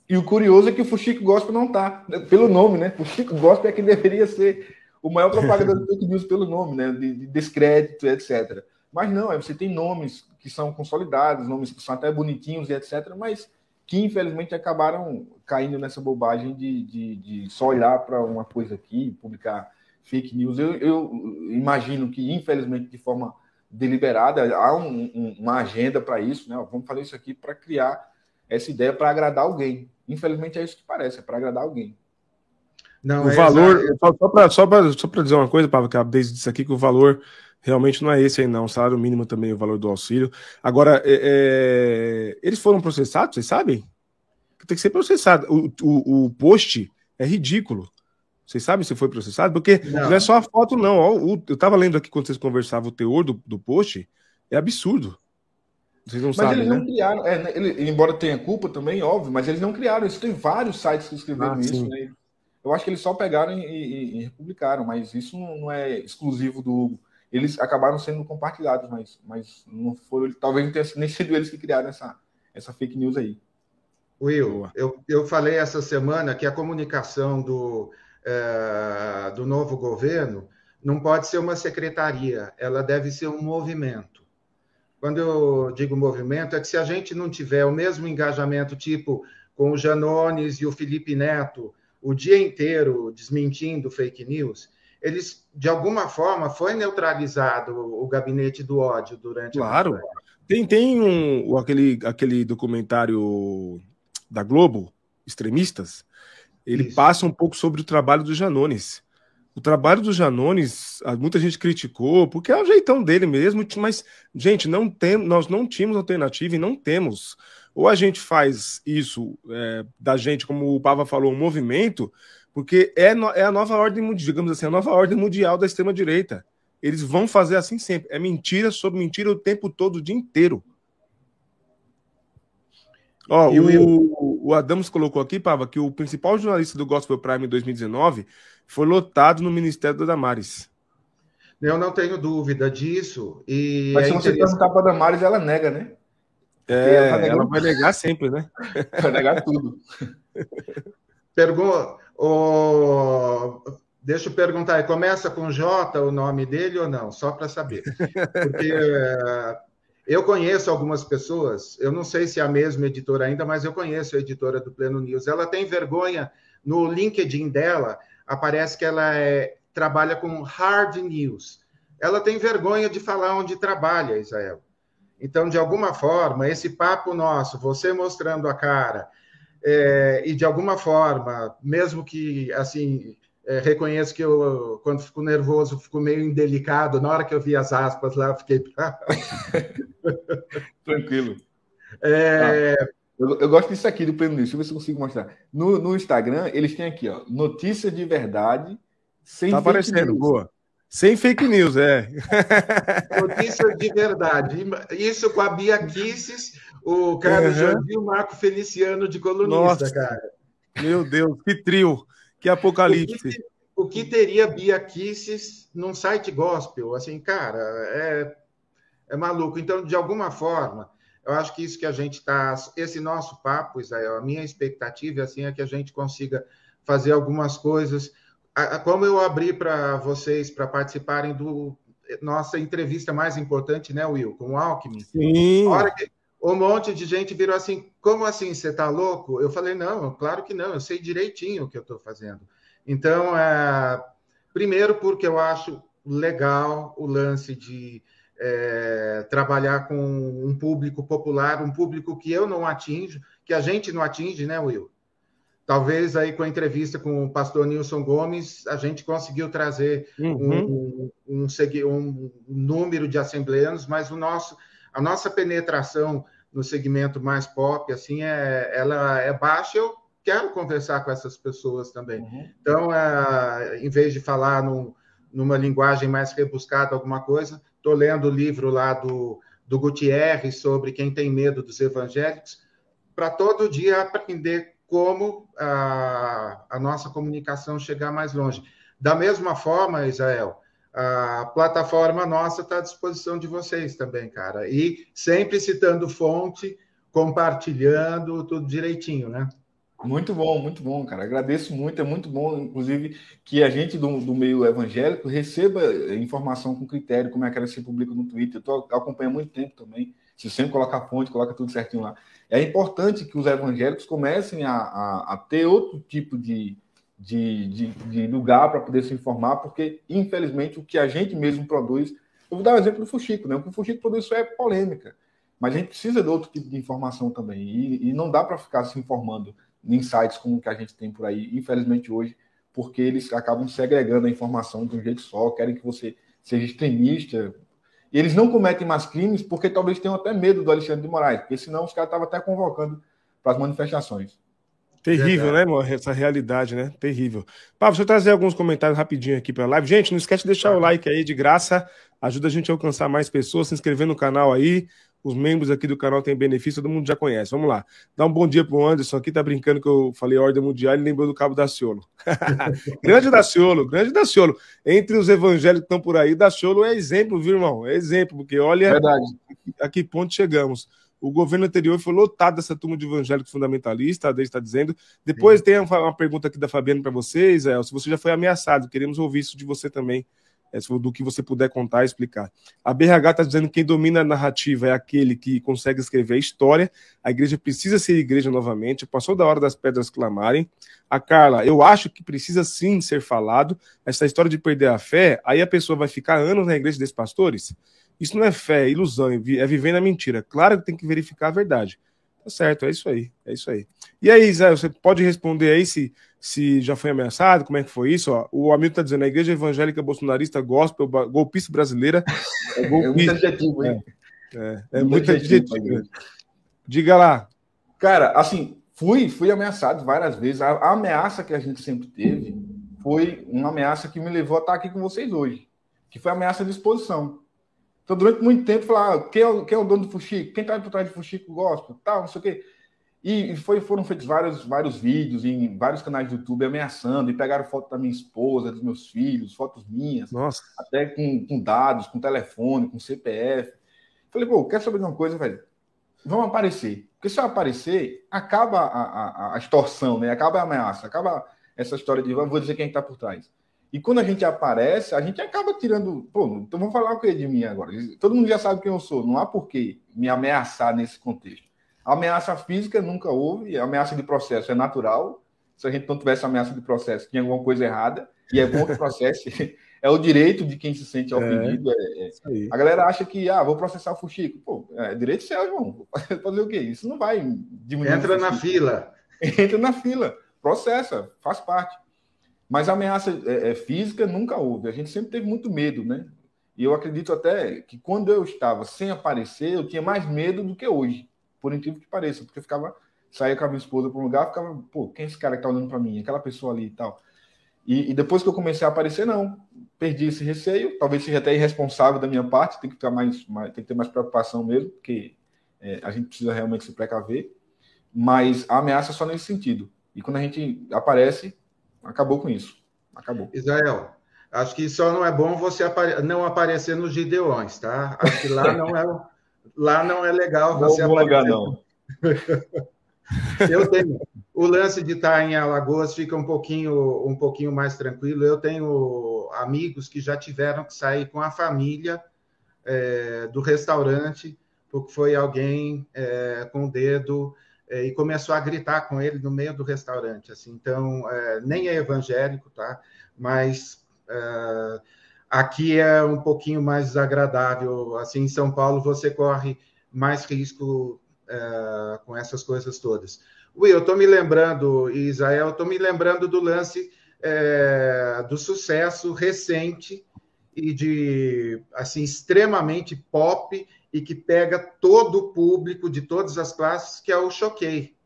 E o curioso é que o Fuxico Gospel não está, né, pelo nome, né? Fuxico Gospel é que deveria ser o maior propagador de fake news pelo nome, né? De, de descrédito, etc. Mas não, você tem nomes que são consolidados, nomes que são até bonitinhos e etc., mas que infelizmente acabaram caindo nessa bobagem de, de, de só olhar para uma coisa aqui, publicar fake news. Eu, eu, imagino que, infelizmente, de forma deliberada, há um, um, uma agenda para isso, né? Vamos fazer isso aqui para criar essa ideia para agradar alguém. Infelizmente é isso que parece, é para agradar alguém. Não, o é valor, exato. só para só só dizer uma coisa, Pablo, que a Deise disse aqui que o valor realmente não é esse aí, não. O salário mínimo também, o valor do auxílio. Agora, é, é, eles foram processados, vocês sabem? Tem que ser processado. O, o, o post é ridículo. Vocês sabem se foi processado? Porque não, não é só a foto, não. Ó, o, eu estava lendo aqui quando vocês conversavam o teor do, do post, é absurdo. Vocês não mas sabem, eles né? não criaram, é, né, ele, embora tenha culpa também, óbvio, mas eles não criaram isso. Tem vários sites que escreveram ah, isso, né? Eu acho que eles só pegaram e, e, e republicaram, mas isso não é exclusivo do Hugo. Eles acabaram sendo compartilhados, mas, mas não foram. Talvez não tenha nem sido eles que criaram essa, essa fake news aí. Will, eu, eu falei essa semana que a comunicação do, é, do novo governo não pode ser uma secretaria, ela deve ser um movimento. Quando eu digo movimento, é que se a gente não tiver o mesmo engajamento, tipo com o Janones e o Felipe Neto, o dia inteiro desmentindo fake news, eles, de alguma forma, foi neutralizado o, gabinete do ódio durante claro. a Claro. Tem, tem um, aquele, aquele documentário da Globo, Extremistas, ele Isso. passa um pouco sobre o trabalho do Janones. O trabalho do Janones, muita gente criticou, porque é o jeitão dele mesmo, mas, gente, não tem, nós não tínhamos alternativa e não temos. Ou a gente faz isso é, da gente, como o Pava falou, um movimento, porque é, no, é a nova ordem, digamos assim, a nova ordem mundial da extrema-direita. Eles vão fazer assim sempre. É mentira sobre mentira o tempo todo, o dia inteiro. Ó, o, o Adams colocou aqui, Pava, que o principal jornalista do Gospel Prime em 2019 foi lotado no Ministério da Damares. Eu não tenho dúvida disso. E Mas é se você perguntar para a Damares, ela nega, né? É, ela, ela, vai negar sempre, né? vai negar tudo. Pergunta. Oh, deixa eu perguntar, começa com J o nome dele ou não? Só para saber. Porque eu conheço algumas pessoas, eu não sei se é a mesma editora ainda, mas eu conheço a editora do Pleno News. Ela tem vergonha, no LinkedIn dela, aparece que ela é, trabalha com hard news. Ela tem vergonha de falar onde trabalha, Israel. Então, de alguma forma, esse papo nosso, você mostrando a cara, é, e de alguma forma, mesmo que assim é, reconheço que eu, quando fico nervoso, fico meio indelicado. Na hora que eu vi as aspas lá, fiquei. Tranquilo. É... Ah, eu, eu, gosto disso aqui do Pleno News. Deixa eu ver se eu consigo mostrar. No, no Instagram, eles têm aqui, ó, notícia de verdade, sem tá aparecendo, news. boa. Sem fake news, é. Notícia de verdade. Isso com a Bia Kisses, o Carlos uhum. Jordi e o Marco Feliciano de colunista, Nossa. cara. Meu Deus, que trio. Que apocalipse. O que, o que teria Bia Kisses num site gospel? Assim, cara, é, é maluco. Então, de alguma forma, Eu acho que isso que a gente está, esse nosso papo, Israel, a minha expectativa assim é que a gente consiga fazer algumas coisas. Como eu abri para vocês para participarem do nossa entrevista mais importante, né, Will, com o Alckmin. Sim. Hora que um monte de gente virou assim: como assim? Você está louco? Eu falei: não, claro que não, eu sei direitinho o que eu estou fazendo. Então, é, primeiro, porque eu acho legal o lance de é, trabalhar com um público popular, um público que eu não atinjo, que a gente não atinge, né, Will? Talvez aí com a entrevista com o pastor Nilson Gomes, a gente conseguiu trazer uhum. um, um, um, número de assembleanos, mas o nosso, a nossa penetração no segmento mais pop, assim, é, ela é baixa. Eu quero conversar com essas pessoas também. Uhum. Então, é, em vez de falar num, numa linguagem mais rebuscada, alguma coisa, estou lendo o livro lá do, do Gutierrez sobre quem tem medo dos evangélicos, para todo dia aprender como a, a nossa comunicação chegar mais longe. Da mesma forma, Israel, a plataforma nossa está à disposição de vocês também, cara. E sempre citando fonte, compartilhando tudo direitinho, né? Muito bom, muito bom, cara. Agradeço muito, é muito bom, inclusive, que a gente do, do meio evangélico receba informação com critério, como é que ela se publica no Twitter. Eu tô, acompanho há muito tempo também. Se sempre coloca a fonte, coloca tudo certinho lá. É importante que os evangélicos comecem a, a, a ter outro tipo de, de, de, de lugar para poder se informar, porque, infelizmente, o que a gente mesmo produz. Eu vou dar o um exemplo do Fuxico, né? O que o Fuxico produz só é polêmica. Mas a gente precisa de outro tipo de informação também. E, e não dá para ficar se informando em sites como o que a gente tem por aí, infelizmente, hoje, porque eles acabam segregando a informação de um jeito só, querem que você seja extremista, e eles não cometem mais crimes porque talvez tenham até medo do Alexandre de Moraes, porque senão os caras estavam até convocando para as manifestações. Terrível, né, mano? Essa realidade, né? Terrível. Pá, deixa eu trazer alguns comentários rapidinho aqui para a live. Gente, não esquece de deixar o like aí de graça, ajuda a gente a alcançar mais pessoas, se inscrever no canal aí. Os membros aqui do canal têm benefício, todo mundo já conhece. Vamos lá. Dá um bom dia pro Anderson aqui, tá brincando que eu falei ordem mundial e lembrou do Cabo Daciolo. grande Daciolo, grande Daciolo. Entre os evangélicos que estão por aí, Daciolo é exemplo, viu, irmão? É exemplo, porque olha Verdade. a que ponto chegamos. O governo anterior foi lotado dessa turma de evangélicos fundamentalistas, a está dizendo. Depois Sim. tem uma pergunta aqui da Fabiana para vocês, é, se você já foi ameaçado, queremos ouvir isso de você também é, do que você puder contar e explicar. A BRH está dizendo que quem domina a narrativa é aquele que consegue escrever a história. A igreja precisa ser igreja novamente. Passou da hora das pedras clamarem. A Carla, eu acho que precisa sim ser falado. Essa história de perder a fé, aí a pessoa vai ficar anos na igreja desses pastores. Isso não é fé, é ilusão, é viver na mentira. Claro que tem que verificar a verdade. Tá certo, é isso aí, é isso aí. E aí, Zé, você pode responder aí se, se já foi ameaçado, como é que foi isso? Ó, o amigo tá dizendo, a igreja evangélica bolsonarista gospel, golpista brasileira. É, golpista. é muito adjetivo, hein? É, é, é muito, muito adjetivo. adjetivo. Diga lá. Cara, assim, fui, fui ameaçado várias vezes. A, a, ameaça que a gente sempre teve foi uma ameaça que me levou a estar aqui com vocês hoje, que foi a ameaça de exposição. Então, durante muito tempo, falar ah, quem, é, quem é o dono do Fuxico? Quem está por trás do Fuxico gospel? Tal, não sei o quê. E, foi, foram feitos vários, vários vídeos em vários canais do YouTube ameaçando, e pegaram foto da minha esposa, dos meus filhos, fotos minhas, Nossa. até com, com dados, com telefone, com CPF. Falei, pô, quer saber de uma coisa, velho? Vamos aparecer. Porque se eu aparecer, acaba a, a, a extorsão, né? Acaba a ameaça, acaba essa história de vou dizer quem está por trás. E quando a gente aparece, a gente acaba tirando. Pô, então vamos falar o que de mim agora? Todo mundo já sabe quem eu sou, não há por que me ameaçar nesse contexto. A ameaça física nunca houve, ameaça de processo é natural. Se a gente não tivesse ameaça de processo, tinha alguma coisa errada, e é bom que o processo é o direito de quem se sente é, ofendido. É, é, é. A galera acha que, ah, vou processar o Fuxico. Pô, é direito seu, irmão. Fazer o quê? Isso não vai diminuir. Entra na fila. Entra na fila. Processa, faz parte. Mas ameaça é, é, física nunca houve. A gente sempre teve muito medo, né? E eu acredito até que quando eu estava sem aparecer, eu tinha mais medo do que hoje, por incrível que pareça, porque eu ficava, saía com a minha esposa para um lugar, ficava, pô, quem é esse cara que tá olhando para mim? Aquela pessoa ali e tal. E, e, depois que eu comecei a aparecer, não, perdi esse receio, talvez seja até irresponsável da minha parte, tem que ficar mais, mais tem que ter mais preocupação mesmo, porque é, a gente precisa realmente se precaver. Mas a ameaça é só nesse sentido. E quando a gente aparece, acabou com isso. Acabou. Israel, acho que só não é bom você apare... não aparecer nos Gideões, tá? Acho que lá não é, lá não é legal você não, lugar, não. Eu tenho o lance de estar em Alagoas fica um pouquinho um pouquinho mais tranquilo. Eu tenho amigos que já tiveram que sair com a família é, do restaurante porque foi alguém é, com o dedo e começou a gritar com ele no meio do restaurante. Assim, então é, nem é evangélico, tá? Mas é, aqui é um pouquinho mais desagradável. Assim, em São Paulo você corre mais risco é, com essas coisas todas. Will, eu estou me lembrando, Israel, estou me lembrando do lance é, do sucesso recente e de assim extremamente pop e que pega todo o público de todas as classes, que é o Choquei.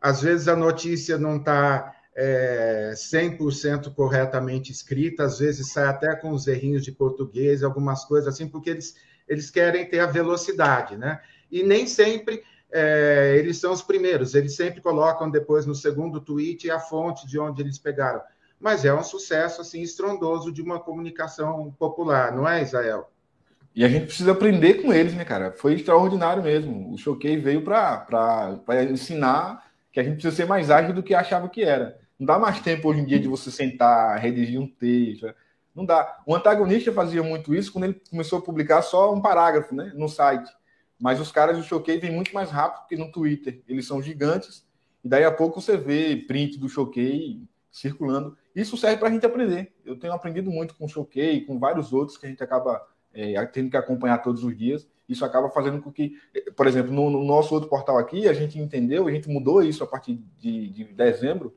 Às vezes a notícia não está é, 100% corretamente escrita, às vezes sai até com os errinhos de português, algumas coisas assim, porque eles, eles querem ter a velocidade, né? E nem sempre é, eles são os primeiros, eles sempre colocam depois no segundo tweet a fonte de onde eles pegaram. Mas é um sucesso assim estrondoso de uma comunicação popular, não é, Israel? E a gente precisa aprender com eles, né, cara? Foi extraordinário mesmo. O Choquei veio para ensinar que a gente precisa ser mais ágil do que achava que era. Não dá mais tempo hoje em dia de você sentar, redigir um texto. Não dá. O antagonista fazia muito isso quando ele começou a publicar só um parágrafo né, no site. Mas os caras do Choquei vêm muito mais rápido que no Twitter. Eles são gigantes. E daí a pouco você vê print do Choquei circulando. Isso serve para a gente aprender. Eu tenho aprendido muito com o Choquei, com vários outros que a gente acaba é, tendo que acompanhar todos os dias. Isso acaba fazendo com que, por exemplo, no, no, nosso outro portal aqui, a gente entendeu, a gente mudou isso a partir de, de dezembro,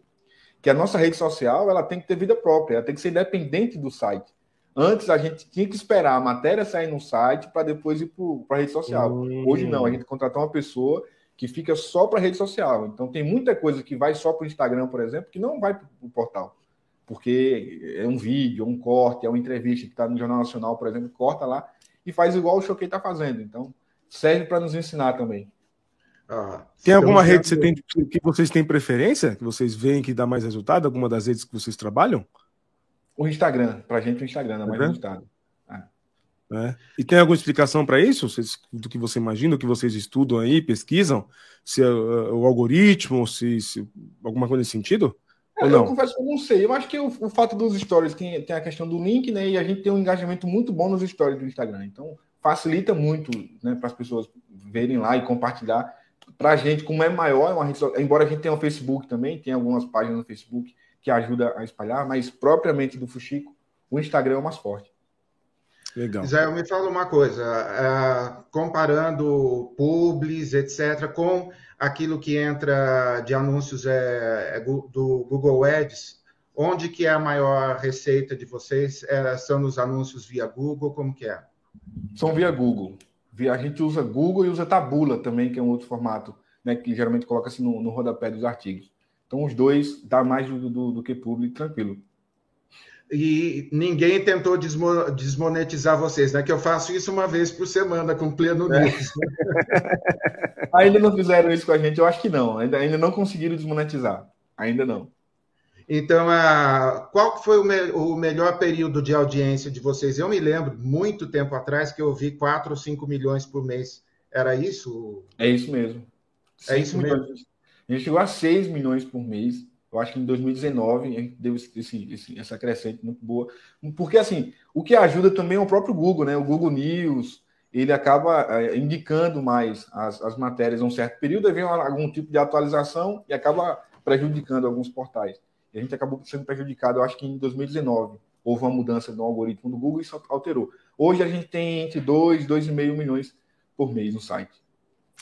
que a nossa rede social ela tem que ter vida própria, ela tem que ser independente do site. Antes a gente tinha que esperar a matéria sair no site para depois ir para a rede social. Hum. Hoje não, a gente contratou uma pessoa que fica só para a rede social. Então tem muita coisa que vai só para o Instagram, por exemplo, que não vai para o portal. Porque é um vídeo, é um corte, é uma entrevista que está no Jornal Nacional, por exemplo, corta lá e faz igual o Choquei está fazendo. Então serve para nos ensinar também. Ah, tem alguma rede que, você tem, que vocês têm preferência? Que vocês veem que dá mais resultado? Alguma das redes que vocês trabalham? O Instagram, para a gente o Instagram dá mais resultado. É. É. E tem alguma explicação para isso? Vocês, do que você imagina, do que vocês estudam aí, pesquisam? Se é, o algoritmo, se, se, alguma coisa nesse sentido? Ou não? Eu confesso que eu não sei. Eu acho que o, o fato dos stories tem, tem, a questão do link, né? E a gente tem um engajamento muito bom nos stories do Instagram. Então, facilita muito né, para as pessoas verem lá e compartilhar. Para a gente, como é maior, é uma rede, embora a gente tenha o um Facebook também, tem algumas páginas no Facebook que ajuda a espalhar, mas propriamente do Fuxico, o Instagram é o mais forte. Legal. Israel, me fala uma coisa, uh, comparando publis, etc., com aquilo que entra de anúncios é, é do Google Ads, onde que é a maior receita de vocês? É, são nos anúncios via Google, como que é? São via Google. A gente usa Google e usa Tabula também, que é um outro formato, né, que geralmente coloca-se no, no rodapé dos artigos. Então, os dois dá mais do, do, do que público, tranquilo. E ninguém tentou desmo, desmonetizar vocês, né? Que eu faço isso uma vez por semana com pleno é. news. ainda não fizeram isso com a gente, eu acho que não. Ainda, ainda não conseguiram desmonetizar. Ainda não. Então, a, qual foi o, me, o, melhor período de audiência de vocês? Eu me lembro, muito tempo atrás, que eu vi 4 ou 5 milhões por mês. Era isso? É isso mesmo. É isso mesmo. A gente chegou a 6 milhões por mês. Eu acho que em 2019 a gente deu esse, esse, essa crescente muito boa. Porque, assim, o que ajuda também é o próprio Google, né? O Google News, ele acaba é, indicando mais as, as matérias em um certo período, aí vem algum tipo de atualização e acaba prejudicando alguns portais. E a gente acabou sendo prejudicado, eu acho que em 2019 houve uma mudança no algoritmo do Google e isso alterou. Hoje a gente tem entre 2 e 2,5 milhões por mês no site.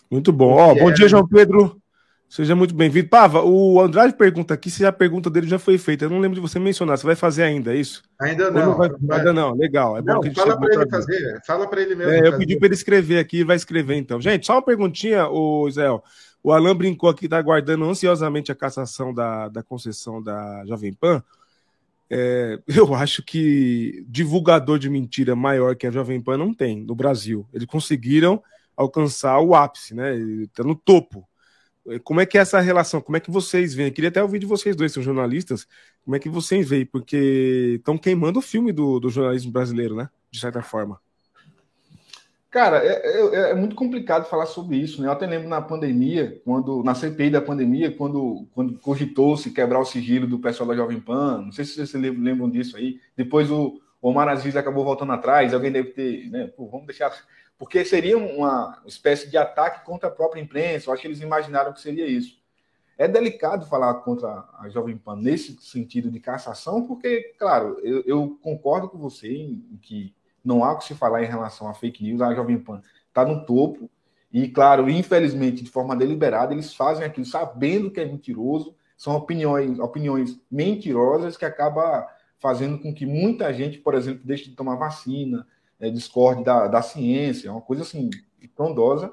Muito bom. Ó, bom dia, João Pedro. Seja muito bem-vindo. Pava, o Andrade pergunta aqui se a pergunta dele já foi feita. Eu não lembro de você mencionar. Você vai fazer ainda, é isso? Ainda não. não vai... Ainda não. Legal. É não, fala para ele fazer. Fala para ele mesmo. É, eu pedi para ele escrever aqui, vai escrever então. Gente, só uma perguntinha, o Israel. O Alan brincou aqui, está aguardando ansiosamente a cassação da, da concessão da Jovem Pan. É, eu acho que divulgador de mentira maior que a Jovem Pan não tem no Brasil. Eles conseguiram alcançar o ápice, né? Está no topo. Como é que é essa relação? Como é que vocês veem? Eu queria até ouvir de vocês dois, são jornalistas. Como é que vocês veem? Porque estão queimando o filme do, do jornalismo brasileiro, né? De certa forma. Cara, é, é, é, muito complicado falar sobre isso, né? Eu até lembro na pandemia, quando na CPI da pandemia, quando, quando cogitou-se quebrar o sigilo do pessoal da Jovem Pan, não sei se vocês lembram disso aí. Depois o Omar Aziz acabou voltando atrás, alguém deve ter, né? Pô, vamos deixar. Porque seria uma espécie de ataque contra a própria imprensa, eu acho que eles imaginaram que seria isso. É delicado falar contra a Jovem Pan nesse sentido de cassação, porque, claro, eu, eu concordo com você em, que não há o que se falar em relação a fake news. A Jovem Pan está no topo. E, claro, infelizmente, de forma deliberada, eles fazem aquilo sabendo que é mentiroso. São opiniões, opiniões mentirosas que acaba fazendo com que muita gente, por exemplo, deixe de tomar vacina, é, discorde da, da ciência. É uma coisa assim, trondosa,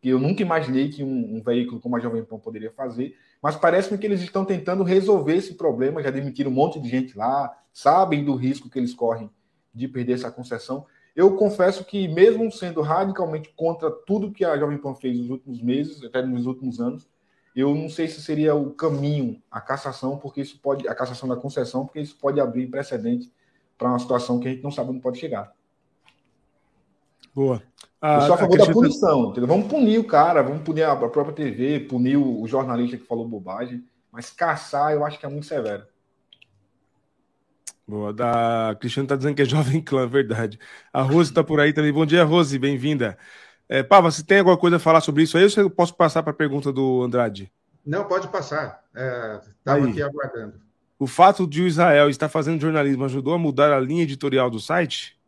que eu nunca imaginei que um, um veículo como a Jovem Pan poderia fazer. Mas parece-me que eles estão tentando resolver esse problema. Já demitiram um monte de gente lá, sabem do risco que eles correm de perder essa concessão. Eu confesso que, mesmo sendo radicalmente contra tudo que a Jovem Pan fez nos últimos meses, até nos últimos anos, eu não sei se seria o caminho a cassação, porque isso pode a cassação da concessão, porque isso pode abrir precedente para uma situação que a gente não sabe onde pode chegar. Boa. A, eu sou a favor a da punição. Vamos punir o cara, vamos punir a própria TV, punir o jornalista que falou bobagem, mas caçar eu acho que é muito severo. Boa, da Cristiano tá dizendo que é jovem clã, verdade. A Rose tá por aí também. Bom dia, Rose, bem-vinda. É, Pava, você tem alguma coisa a falar sobre isso aí ou eu posso passar para a pergunta do Andrade? Não, pode passar. Estava é, aqui aguardando. O fato de o Israel estar fazendo jornalismo ajudou a mudar a linha editorial do site?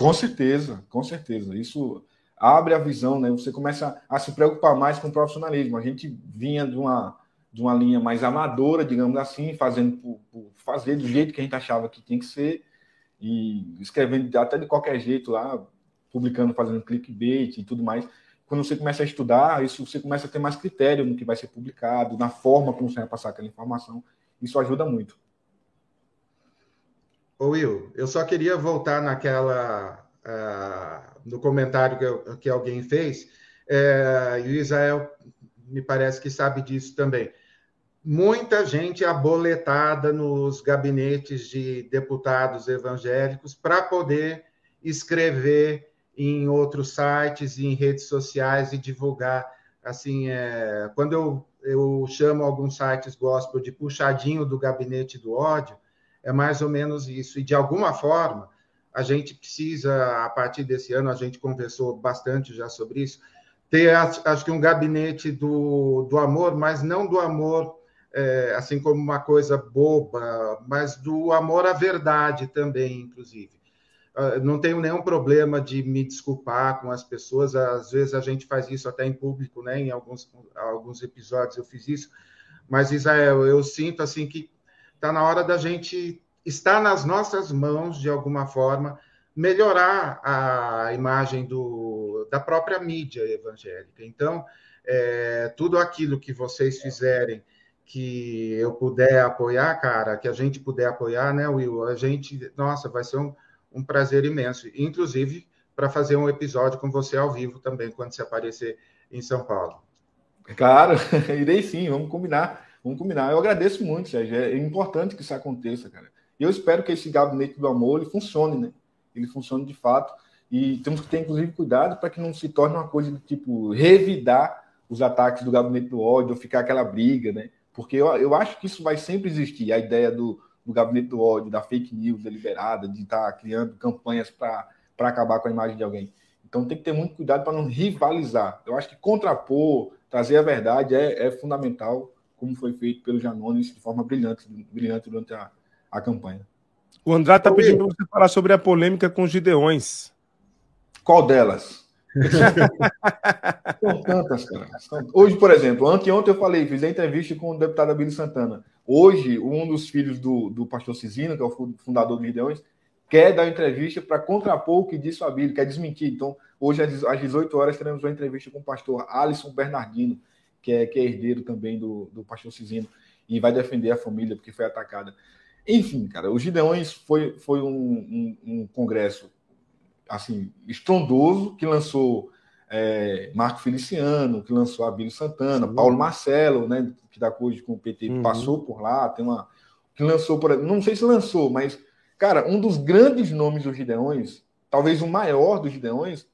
Com certeza, com certeza. Isso abre a visão, né? Você começa a se preocupar mais com o profissionalismo. A gente vinha de uma de uma linha mais amadora, digamos assim, fazendo por, por, fazer do jeito que a gente achava que tinha que ser e escrevendo até de qualquer jeito lá, publicando, fazendo clickbait e tudo mais. Quando você começa a estudar, isso você começa a ter mais critério no que vai ser publicado, na forma como você vai passar aquela informação. Isso ajuda muito. Ô Will, eu só queria voltar naquela uh, no comentário que, que alguém fez. Uh, e o Israel me parece que sabe disso também muita gente aboletada nos gabinetes de deputados evangélicos para poder escrever em outros sites em redes sociais e divulgar. Assim, é, quando eu, eu chamo alguns sites gospel de puxadinho do gabinete do ódio, é mais ou menos isso. E de alguma forma, a gente precisa, a partir desse ano, a gente conversou bastante já sobre isso, ter, acho que, um gabinete do, do amor, mas não do amor é, assim como uma coisa boba, mas do amor à verdade também, inclusive. Uh, não tenho nenhum problema de me desculpar com as pessoas, às vezes a gente faz isso até em público, né? Em alguns, alguns episódios eu fiz isso, mas Israel, eu sinto assim que está na hora da gente estar nas nossas mãos, de alguma forma, melhorar a imagem do, da própria mídia evangélica. Então, é, tudo aquilo que vocês fizerem que eu puder apoiar, cara, que a gente puder apoiar, né, Will? A gente, nossa, vai ser um, um prazer imenso. Inclusive, para fazer um episódio com você ao vivo também, quando você aparecer em São Paulo. Claro, irei sim, vamos combinar. Vamos combinar. Eu agradeço muito, Sérgio. É importante que isso aconteça, cara. Eu espero que esse gabinete do amor ele funcione, né? Ele funcione de fato. E temos que ter, inclusive, cuidado para que não se torne uma coisa do tipo revidar os ataques do gabinete do ódio, ou ficar aquela briga, né? Porque eu, eu acho que isso vai sempre existir, a ideia do, do gabinete do ódio, da fake news deliberada, de estar tá criando campanhas para acabar com a imagem de alguém. Então tem que ter muito cuidado para não rivalizar. Eu acho que contrapor, trazer a verdade é, é fundamental, como foi feito pelo Janones de forma brilhante, brilhante durante a, a campanha. O André está pedindo para você falar sobre a polêmica com os Gideões. Qual delas? São tantas, cara. Hoje, por exemplo, anteontem eu falei, fiz a entrevista com o deputado Abílio Santana. Hoje, um dos filhos do, do pastor Cisino, que é o fundador do Gideões, quer dar entrevista para contrapor o que disse o Abílio, quer desmentir. Então, hoje, às 18 horas, teremos uma entrevista com o pastor Alisson Bernardino, que é, que é herdeiro também do, do pastor Cisino, e vai defender a família porque foi atacada. Enfim, cara, o Gideões foi, foi um, um, um congresso assim, estrondoso, que lançou é, Marco Feliciano, que lançou Abílio Santana, Sim. Paulo Marcelo, né, que da hoje com o PT, uhum. passou por lá, tem uma que lançou por, não sei se lançou, mas cara, um dos grandes nomes dos Gideões, talvez o maior dos Gideões,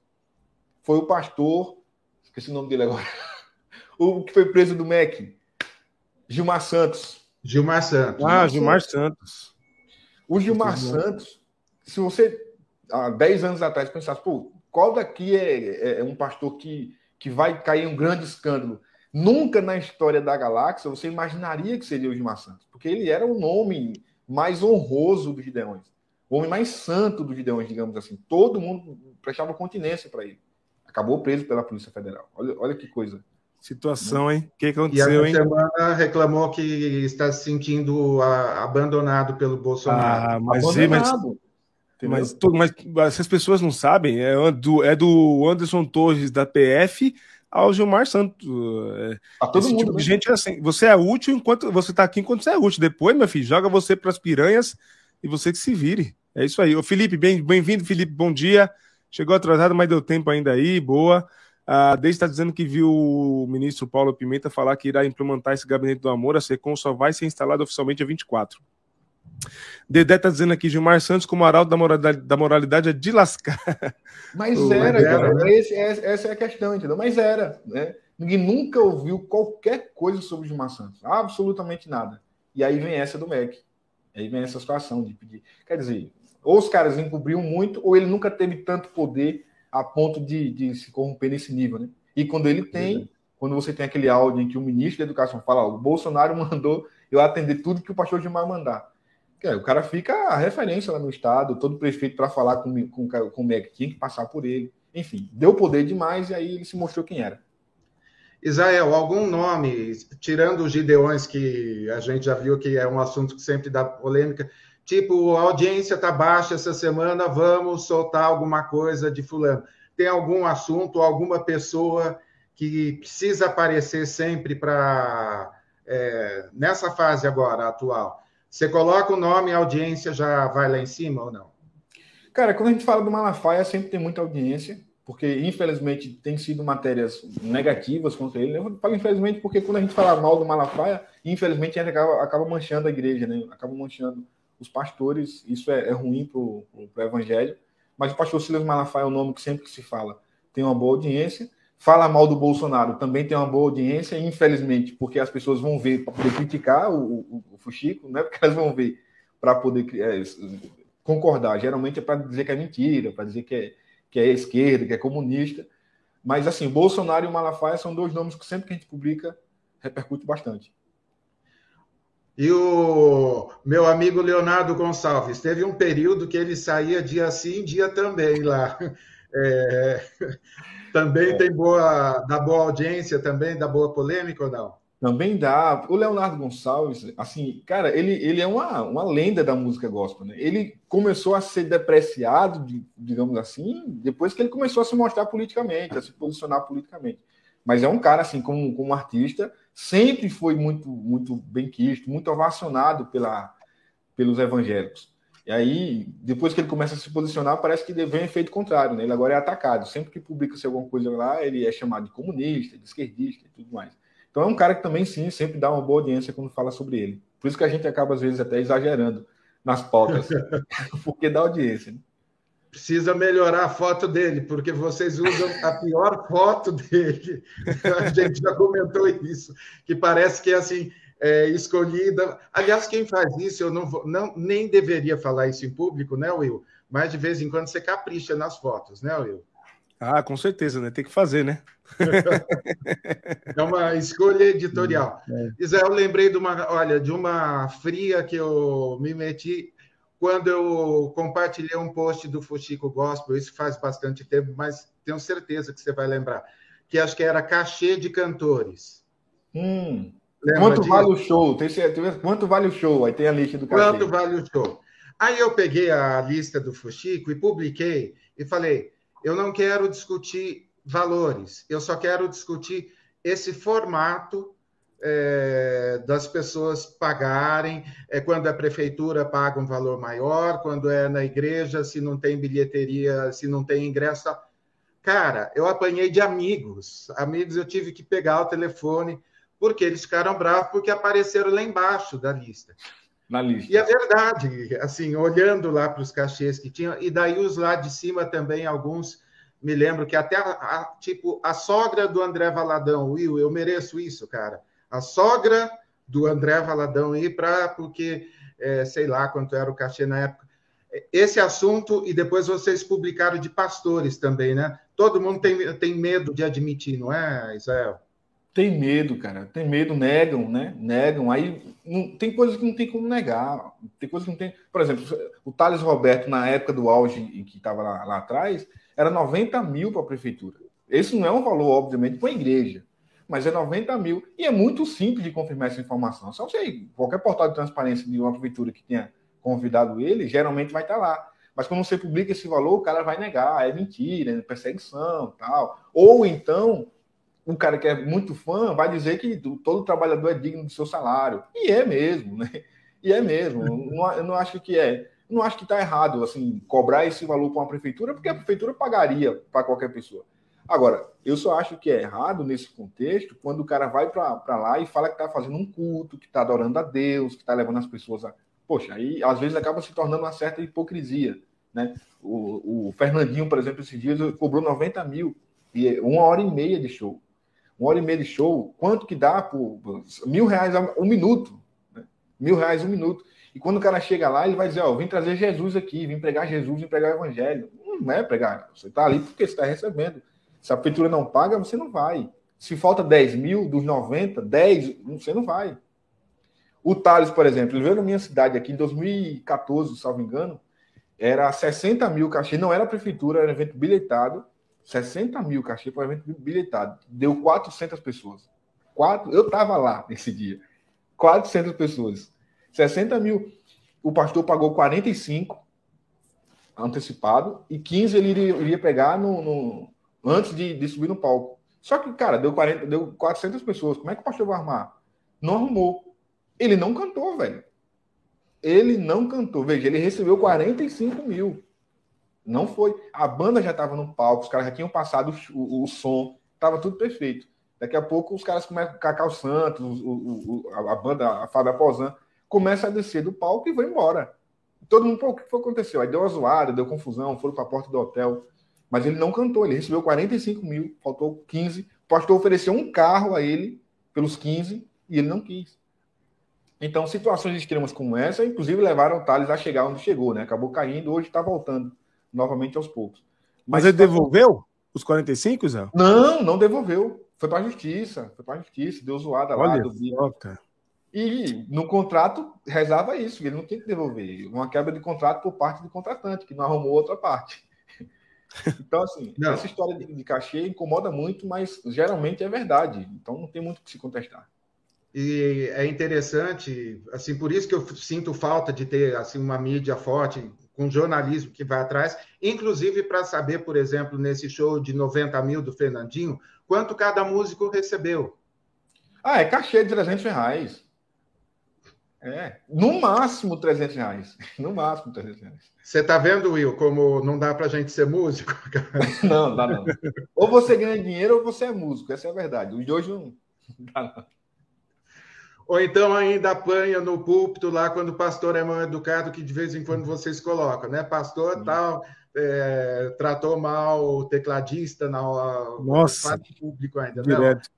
foi o pastor, esqueci o nome dele agora, o que foi preso do MEC, Gilmar Santos. Gilmar Santos. Ah, Gilmar Santos. O Gilmar Santos, se você há 10 anos atrás pensasse, pô, qual daqui é, é, é, um pastor que, que vai cair em um grande escândalo? Nunca na história da galáxia você imaginaria que seria o Gilmar Santos, porque ele era o nome mais honroso dos Gideões, o homem mais santo dos Gideões, digamos assim. Todo mundo prestava continência para ele. Acabou preso pela Polícia Federal. Olha, olha que coisa. Situação, hein? O que aconteceu, e hein? semana reclamou que está se sentindo abandonado pelo Bolsonaro. Ah, mas, abandonado. mas, mas, mas essas pessoas não sabem, é do, é do Anderson Torres da PF ao Gilmar Santos. É, a todo Esse mundo, tipo né? de gente é assim. Você é útil enquanto você está aqui enquanto você é útil. Depois, meu filho, joga você para as piranhas e você que se vire. É isso aí. Ô, Felipe, bem-vindo, bem Felipe. Bom dia. Chegou atrasado, mas deu tempo ainda aí. Boa. A Deise está dizendo que viu o ministro Paulo Pimenta falar que irá implementar esse gabinete do amor. A SECOM só vai ser instalada oficialmente a 24. Dedé está dizendo aqui, Gilmar Santos, como arauto da moralidade, da moralidade é de lascar. Mas era, cara. Né? Esse, essa é a questão, entendeu? Mas era, né? Ninguém nunca ouviu qualquer coisa sobre Gilmar Santos. Absolutamente nada. E aí vem essa do MEC. Aí vem essa situação de pedir. Quer dizer, ou os caras encobriam muito, ou ele nunca teve tanto poder a ponto de, de se corromper nesse nível, né? E quando ele tem, quando você tem aquele áudio em que o ministro da Educação fala, o Bolsonaro mandou eu atender tudo que o pastor Gilmar mandar. O cara fica a referência lá no estado, todo prefeito para falar com, com, com o MEC tinha que passar por ele. Enfim, deu poder demais e aí ele se mostrou quem era. Israel, algum nome, tirando os Gideões, que a gente já viu que é um assunto que sempre dá polêmica, Tipo, a audiência está baixa essa semana, vamos soltar alguma coisa de fulano. Tem algum assunto, alguma pessoa que precisa aparecer sempre para é, nessa fase agora atual? Você coloca o nome, a audiência já vai lá em cima ou não? Cara, quando a gente fala do Malafaia, sempre tem muita audiência, porque infelizmente tem sido matérias negativas contra ele. Eu falo infelizmente porque quando a gente fala mal do Malafaia, infelizmente a gente acaba, acaba manchando a igreja, né? Acaba manchando os pastores, isso é, é ruim para o evangelho, mas o pastor Silas Malafaia é o nome que sempre que se fala tem uma boa audiência. Fala mal do Bolsonaro também tem uma boa audiência, infelizmente, porque as pessoas vão ver para poder criticar o, o, o Fuxico, não é porque elas vão ver para poder é, concordar. Geralmente é para dizer que é mentira, para dizer que é, que é esquerda, que é comunista. Mas, assim, Bolsonaro e Malafaia são dois nomes que sempre que a gente publica repercute bastante. E o meu amigo Leonardo Gonçalves, teve um período que ele saía dia sim, dia também lá. É, também é. tem boa, dá boa audiência, também dá boa polêmica ou não? Também dá. O Leonardo Gonçalves, assim, cara, ele, ele é uma, uma lenda da música gospel, né? Ele começou a ser depreciado, digamos assim, depois que ele começou a se mostrar politicamente, a se posicionar politicamente. Mas é um cara, assim, como, como artista, sempre foi muito, muito bem quisto, muito ovacionado pela, pelos evangélicos. E aí, depois que ele começa a se posicionar, parece que vem efeito contrário, né? Ele agora é atacado. Sempre que publica-se alguma coisa lá, ele é chamado de comunista, de esquerdista e tudo mais. Então é um cara que também, sim, sempre dá uma boa audiência quando fala sobre ele. Por isso que a gente acaba, às vezes, até exagerando nas pautas, porque dá audiência. Né? Precisa melhorar a foto dele, porque vocês usam a pior foto dele. A gente já comentou isso, que parece que é assim, é, escolhida. Aliás, quem faz isso, eu não, vou, não nem deveria falar isso em público, né, Will? Mas de vez em quando você capricha nas fotos, né, Will? Ah, com certeza, né? Tem que fazer, né? é uma escolha editorial. É. Israel, eu lembrei de uma, olha, de uma fria que eu me meti quando eu compartilhei um post do Fuxico Gospel, isso faz bastante tempo, mas tenho certeza que você vai lembrar, que acho que era cachê de cantores. Hum. Quanto disso? vale o show? Tem certeza? Quanto vale o show? Aí tem a lista do cachê. Quanto vale o show? Aí eu peguei a lista do Fuxico e publiquei e falei: eu não quero discutir valores, eu só quero discutir esse formato é, das pessoas pagarem, é, quando a prefeitura paga um valor maior, quando é na igreja, se não tem bilheteria, se não tem ingresso. Cara, eu apanhei de amigos. Amigos, eu tive que pegar o telefone, porque eles ficaram bravos, porque apareceram lá embaixo da lista. Na lista. E é verdade, assim, olhando lá para os cachês que tinham, e daí os lá de cima também, alguns me lembro que até a, a, tipo a sogra do André Valadão, Will, eu mereço isso, cara. A sogra do André Valadão ir para porque é, sei lá quanto era o cachê na época. Esse assunto e depois vocês publicaram de pastores também, né? Todo mundo tem, tem medo de admitir, não é, Israel? Tem medo, cara. Tem medo, negam, né? Negam. Aí não, tem coisas que não tem como negar. Tem coisas que não tem. Por exemplo, o Thales Roberto, na época do auge em que estava lá, lá, atrás, era 90 mil para a prefeitura. Esse não é um valor, obviamente, para a igreja, mas é 90 mil. E é muito simples de confirmar essa informação. Só sei, qualquer portal de transparência de uma prefeitura que tenha convidado ele, geralmente vai estar lá. Mas quando você publica esse valor, o cara vai negar, é mentira, é perseguição, tal. Ou então um cara que é muito fã vai dizer que todo trabalhador é digno do seu salário. E é mesmo, né? E é mesmo. Não, eu não acho que é. Não acho que está errado assim cobrar esse valor para uma prefeitura, porque a prefeitura pagaria para qualquer pessoa. Agora, eu só acho que é errado nesse contexto quando o cara vai para lá e fala que está fazendo um culto, que está adorando a Deus, que está levando as pessoas a. Poxa, aí às vezes acaba se tornando uma certa hipocrisia. Né? O, o Fernandinho, por exemplo, esses dias cobrou 90 mil e uma hora e meia de show uma hora e meia de show, quanto que dá por mil reais um minuto? Né? Mil reais um minuto. E quando o cara chega lá, ele vai dizer, ó, vim trazer Jesus aqui, vim pregar Jesus, vim pregar o evangelho. Não é pregar, você está ali porque você está recebendo. Se a prefeitura não paga, você não vai. Se falta 10 mil dos 90, 10, você não vai. O Thales, por exemplo, ele veio na minha cidade aqui em 2014, salvo engano, era 60 mil cachê, não era a prefeitura, era evento bilhetado, 60 mil cachê para evento bilhetado. Deu 400 pessoas. Quatro, eu estava lá nesse dia. 400 pessoas. 60 mil. O pastor pagou 45 antecipado e 15 ele iria, iria pegar no, no antes de, de, subir no palco. Só que, cara, deu, 40, deu 400 pessoas. Como é que o pastor vai armar? Não arrumou. Ele não cantou, velho. Ele não cantou. Veja, ele recebeu 45 mil. Não foi. A banda já estava no palco, os caras já tinham passado o, o som, estava tudo perfeito. Daqui a pouco os caras começam, Cacau Santos, o, o, a, banda, a Fábio Aposan, começa a descer do palco e vai embora. Todo mundo, pô, o que foi aconteceu? Aí deu uma zoada, deu confusão, foram para a porta do hotel. Mas ele não cantou, ele recebeu 45 mil, faltou 15. O pastor ofereceu um carro a ele pelos 15 e ele não quis. Então, situações extremas como essa, inclusive, levaram o Thales a chegar onde chegou, né? Acabou caindo, hoje está voltando novamente aos poucos. Mas, Mas ele devolveu os 45, Zé? Não, não devolveu. Foi para a justiça. Foi para a justiça, deu zoada Olha lá do E no contrato rezava isso, ele não tinha que devolver. Uma quebra de contrato por parte do contratante, que não arrumou outra parte. Então, assim, não. essa história de, de cachê incomoda muito, mas geralmente é verdade. Então não tem muito que se contestar. E é interessante, assim, por isso que eu sinto falta de ter assim uma mídia forte com jornalismo que vai atrás, inclusive para saber, por exemplo, nesse show de 90 mil do Fernandinho, quanto cada músico recebeu. Ah, é cachê de 300 reais. É, no máximo 300 reais. No máximo 300 reais. Você tá vendo, Will, como não dá pra gente ser músico? não, dá não. Ou você ganha dinheiro ou você é músico, essa é a verdade. O de hoje não dá não. Ou então ainda apanha no púlpito lá quando o pastor é mal educado, que de vez em quando vocês colocam, né? Pastor tal, é, tratou mal o tecladista na Nossa, público ainda. Direto.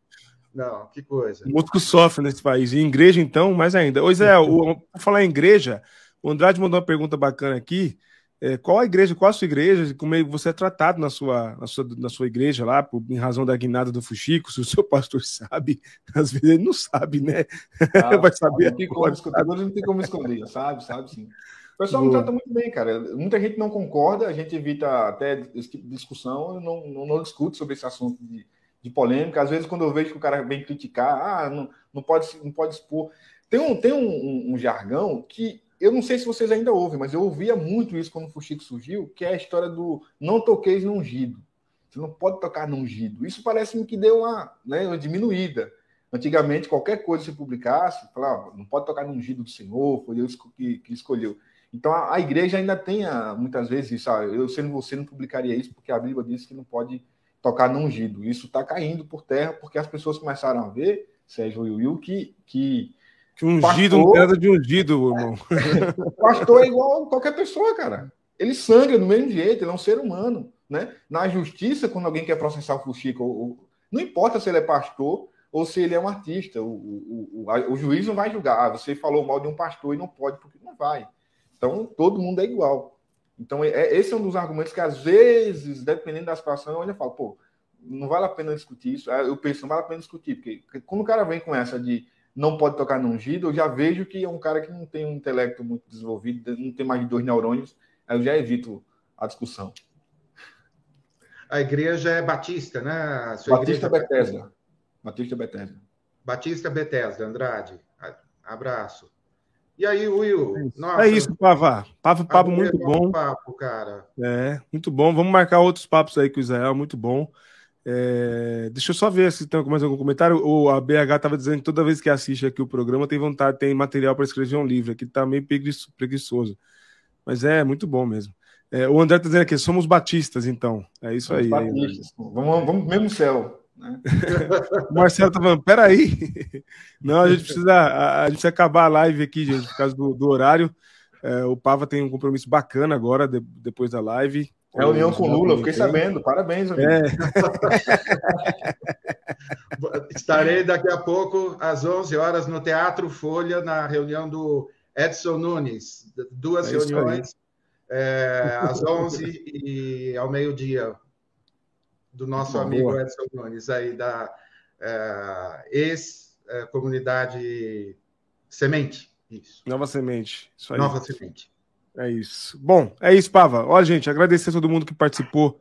Não, que coisa. O músico sofre nesse país. E igreja, então, mais ainda. Ô, Zé, o, falar em igreja, o Andrade mandou uma pergunta bacana aqui. É, qual a igreja, qual a sua igreja, como é você é tratado na sua, na sua, na sua igreja lá, por, em razão da guinada do Fuxico, se o seu pastor sabe, às vezes ele não sabe, né? Ah, Vai saber. Não tem, como esconder, não tem como esconder, sabe, sabe sim. O pessoal Boa. me trata muito bem, cara. Muita gente não concorda, a gente evita até esse tipo de discussão, eu não, não, não discuto sobre esse assunto de, de polêmica. Às vezes, quando eu vejo que o cara vem criticar, ah, não, não, pode, não pode expor. Tem um, tem um, um, um jargão que eu não sei se vocês ainda ouvem, mas eu ouvia muito isso quando o Fuxico surgiu, que é a história do não toqueis no ungido. Você não pode tocar no ungido. Isso parece-me que deu uma, né, uma diminuída. Antigamente, qualquer coisa que você publicasse, falava, não pode tocar no ungido do Senhor, foi Deus que, que escolheu. Então, a, a, igreja ainda tem, a, muitas vezes, isso. Ah, eu, sendo você, não publicaria isso, porque a Bíblia diz que não pode tocar no ungido. Isso está caindo por terra, porque as pessoas começaram a ver, Sérgio e Will, que, que que ungido pastor, não nada de ungido, irmão. pastor é igual qualquer pessoa, cara. Ele sangra do mesmo jeito, ele é um ser humano. né? Na justiça, quando alguém quer processar o Fuxico, ou, não importa se ele é pastor ou se ele é um artista, o, o, o, o juiz não vai julgar. Ah, você falou mal de um pastor e não pode, porque não vai. Então, todo mundo é igual. Então, é, esse é um dos argumentos que, às vezes, dependendo da situação, eu e falo, pô, não vale a pena discutir isso. Eu penso, não vale a pena discutir, porque quando o cara vem com essa de não pode tocar no ungido, eu já vejo que é um cara que não tem um intelecto muito desenvolvido, não tem mais de dois neurônios, aí eu já evito a discussão. A igreja é batista, né? Batista igreja... Bethesda. Batista Bethesda. Batista Bethesda, Andrade. Abraço. E aí, Will? É isso, Nossa, é isso Pava. Papo, papo muito bom. Papo, cara. É, muito bom. Vamos marcar outros papos aí com o Israel, muito bom. É, deixa eu só ver se tem mais algum comentário. O a BH estava dizendo que toda vez que assiste aqui o programa tem vontade, tem material para escrever um livro. Aqui tá meio preguiçoso. Mas é muito bom mesmo. É, o André está dizendo aqui, somos batistas, então. É isso somos aí. Batistas. Vamos, vamos mesmo céu. Né? o Marcelo tá falando, peraí. Não, a gente precisa, a, a, gente precisa acabar a live aqui, gente, por causa do, do horário. É, o Pava tem um compromisso bacana agora, de, depois da live. Reunião com Lula, fiquei sabendo. Parabéns, amigo. É. Estarei daqui a pouco, às 11 horas, no Teatro Folha, na reunião do Edson Nunes. Duas é reuniões, é, às 11 e ao meio-dia, do nosso amigo boa. Edson Nunes, aí da é, ex-comunidade Semente. Isso. Nova Semente. Isso aí. Nova Semente. É isso. Bom, é isso, Pava. Ó, gente, agradecer a todo mundo que participou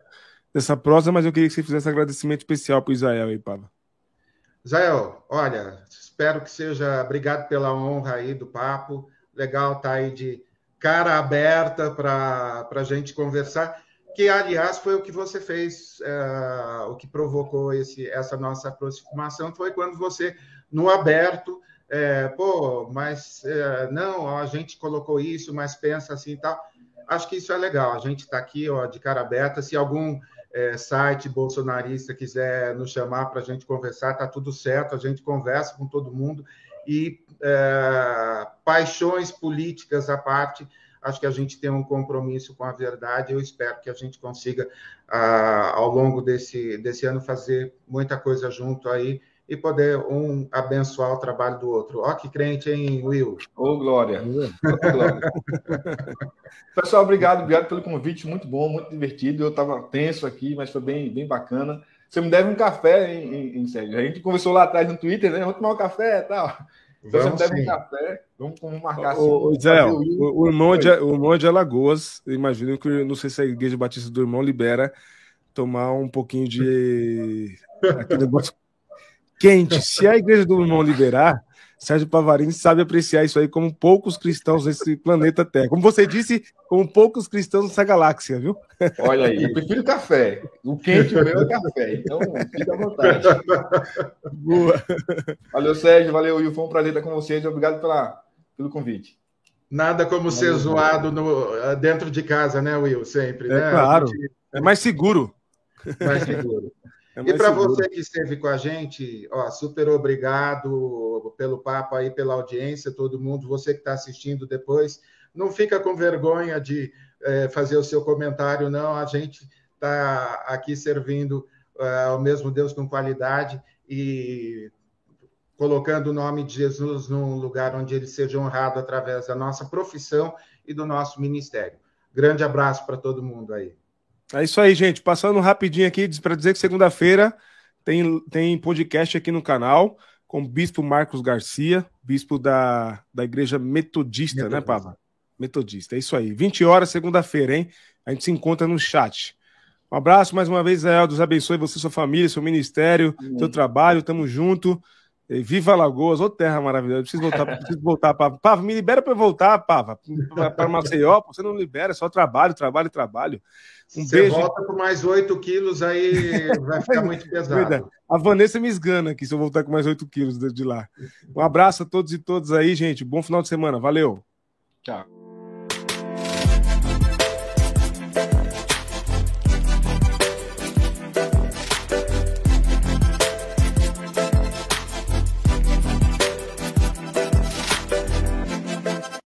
dessa prosa, mas eu queria que você fizesse um agradecimento especial para o Israel aí, Pava. Israel, olha, espero que seja. Obrigado pela honra aí do papo. Legal estar tá aí de cara aberta para a gente conversar que aliás foi o que você fez, é, o que provocou esse, essa nossa aproximação foi quando você no aberto, é, pô, mas é, não, a gente colocou isso, mas pensa assim e tal. Acho que isso é legal. A gente está aqui, ó, de cara aberta. Se algum é, site bolsonarista quiser nos chamar para a gente conversar, tá tudo certo. A gente conversa com todo mundo e é, paixões políticas à parte acho que a gente tem um compromisso com a verdade. Eu espero que a gente consiga, ah, ao longo desse, desse ano, fazer muita coisa junto aí e poder um abençoar o trabalho do outro. Ó, que crente, hein, Will? Ô, oh, Glória. Oh, glória. Pessoal, obrigado, obrigado pelo convite, muito bom, muito divertido. Eu estava tenso aqui, mas foi bem, bem bacana. Você me deve um café, hein, em, em Sérgio? A gente conversou lá atrás no Twitter, né? Vamos tomar um café e tal. Então vamos você bebe um café, vamos, vamos marcar assim. O, Zé, o, o, irmão de, o irmão de Alagoas, imagino que, não sei se a Igreja Batista do Irmão libera tomar um pouquinho de aquele negócio quente. Se a Igreja do Irmão liberar, Sérgio Pavarini sabe apreciar isso aí como poucos cristãos nesse planeta Terra. Como você disse, como poucos cristãos nessa galáxia, viu? Olha aí, eu prefiro café. O quente o meu é café. Então, fica à vontade. Boa. Valeu, Sérgio. Valeu, Will. Foi um prazer estar com vocês. Obrigado pela, pelo convite. Nada como ser zoado no, dentro de casa, né, Will? Sempre, é, né? Claro. Gente... É mais seguro. Mais seguro. É e para você que esteve com a gente, ó, super obrigado pelo papo aí, pela audiência, todo mundo. Você que está assistindo depois, não fica com vergonha de é, fazer o seu comentário, não. A gente está aqui servindo é, ao mesmo Deus com qualidade e colocando o nome de Jesus num lugar onde ele seja honrado através da nossa profissão e do nosso ministério. Grande abraço para todo mundo aí. É isso aí, gente. Passando rapidinho aqui para dizer que segunda-feira tem, tem podcast aqui no canal com o Bispo Marcos Garcia, bispo da, da Igreja Metodista, Metodista. né, Pava? Metodista, é isso aí. 20 horas, segunda-feira, hein? A gente se encontra no chat. Um abraço mais uma vez, Zé. Deus abençoe você, sua família, seu ministério, Amém. seu trabalho. Tamo junto. Viva Lagoas, ô terra maravilhosa. Preciso voltar, preciso voltar, Pava. Pava, me libera para voltar, Pava. Para Maceió, você não libera, é só trabalho, trabalho, trabalho. Um Você beijo. volta por mais 8 quilos, aí vai ficar muito pesado. A Vanessa me esgana aqui se eu voltar com mais 8 quilos de lá. Um abraço a todos e todas aí, gente. Bom final de semana. Valeu. Tchau.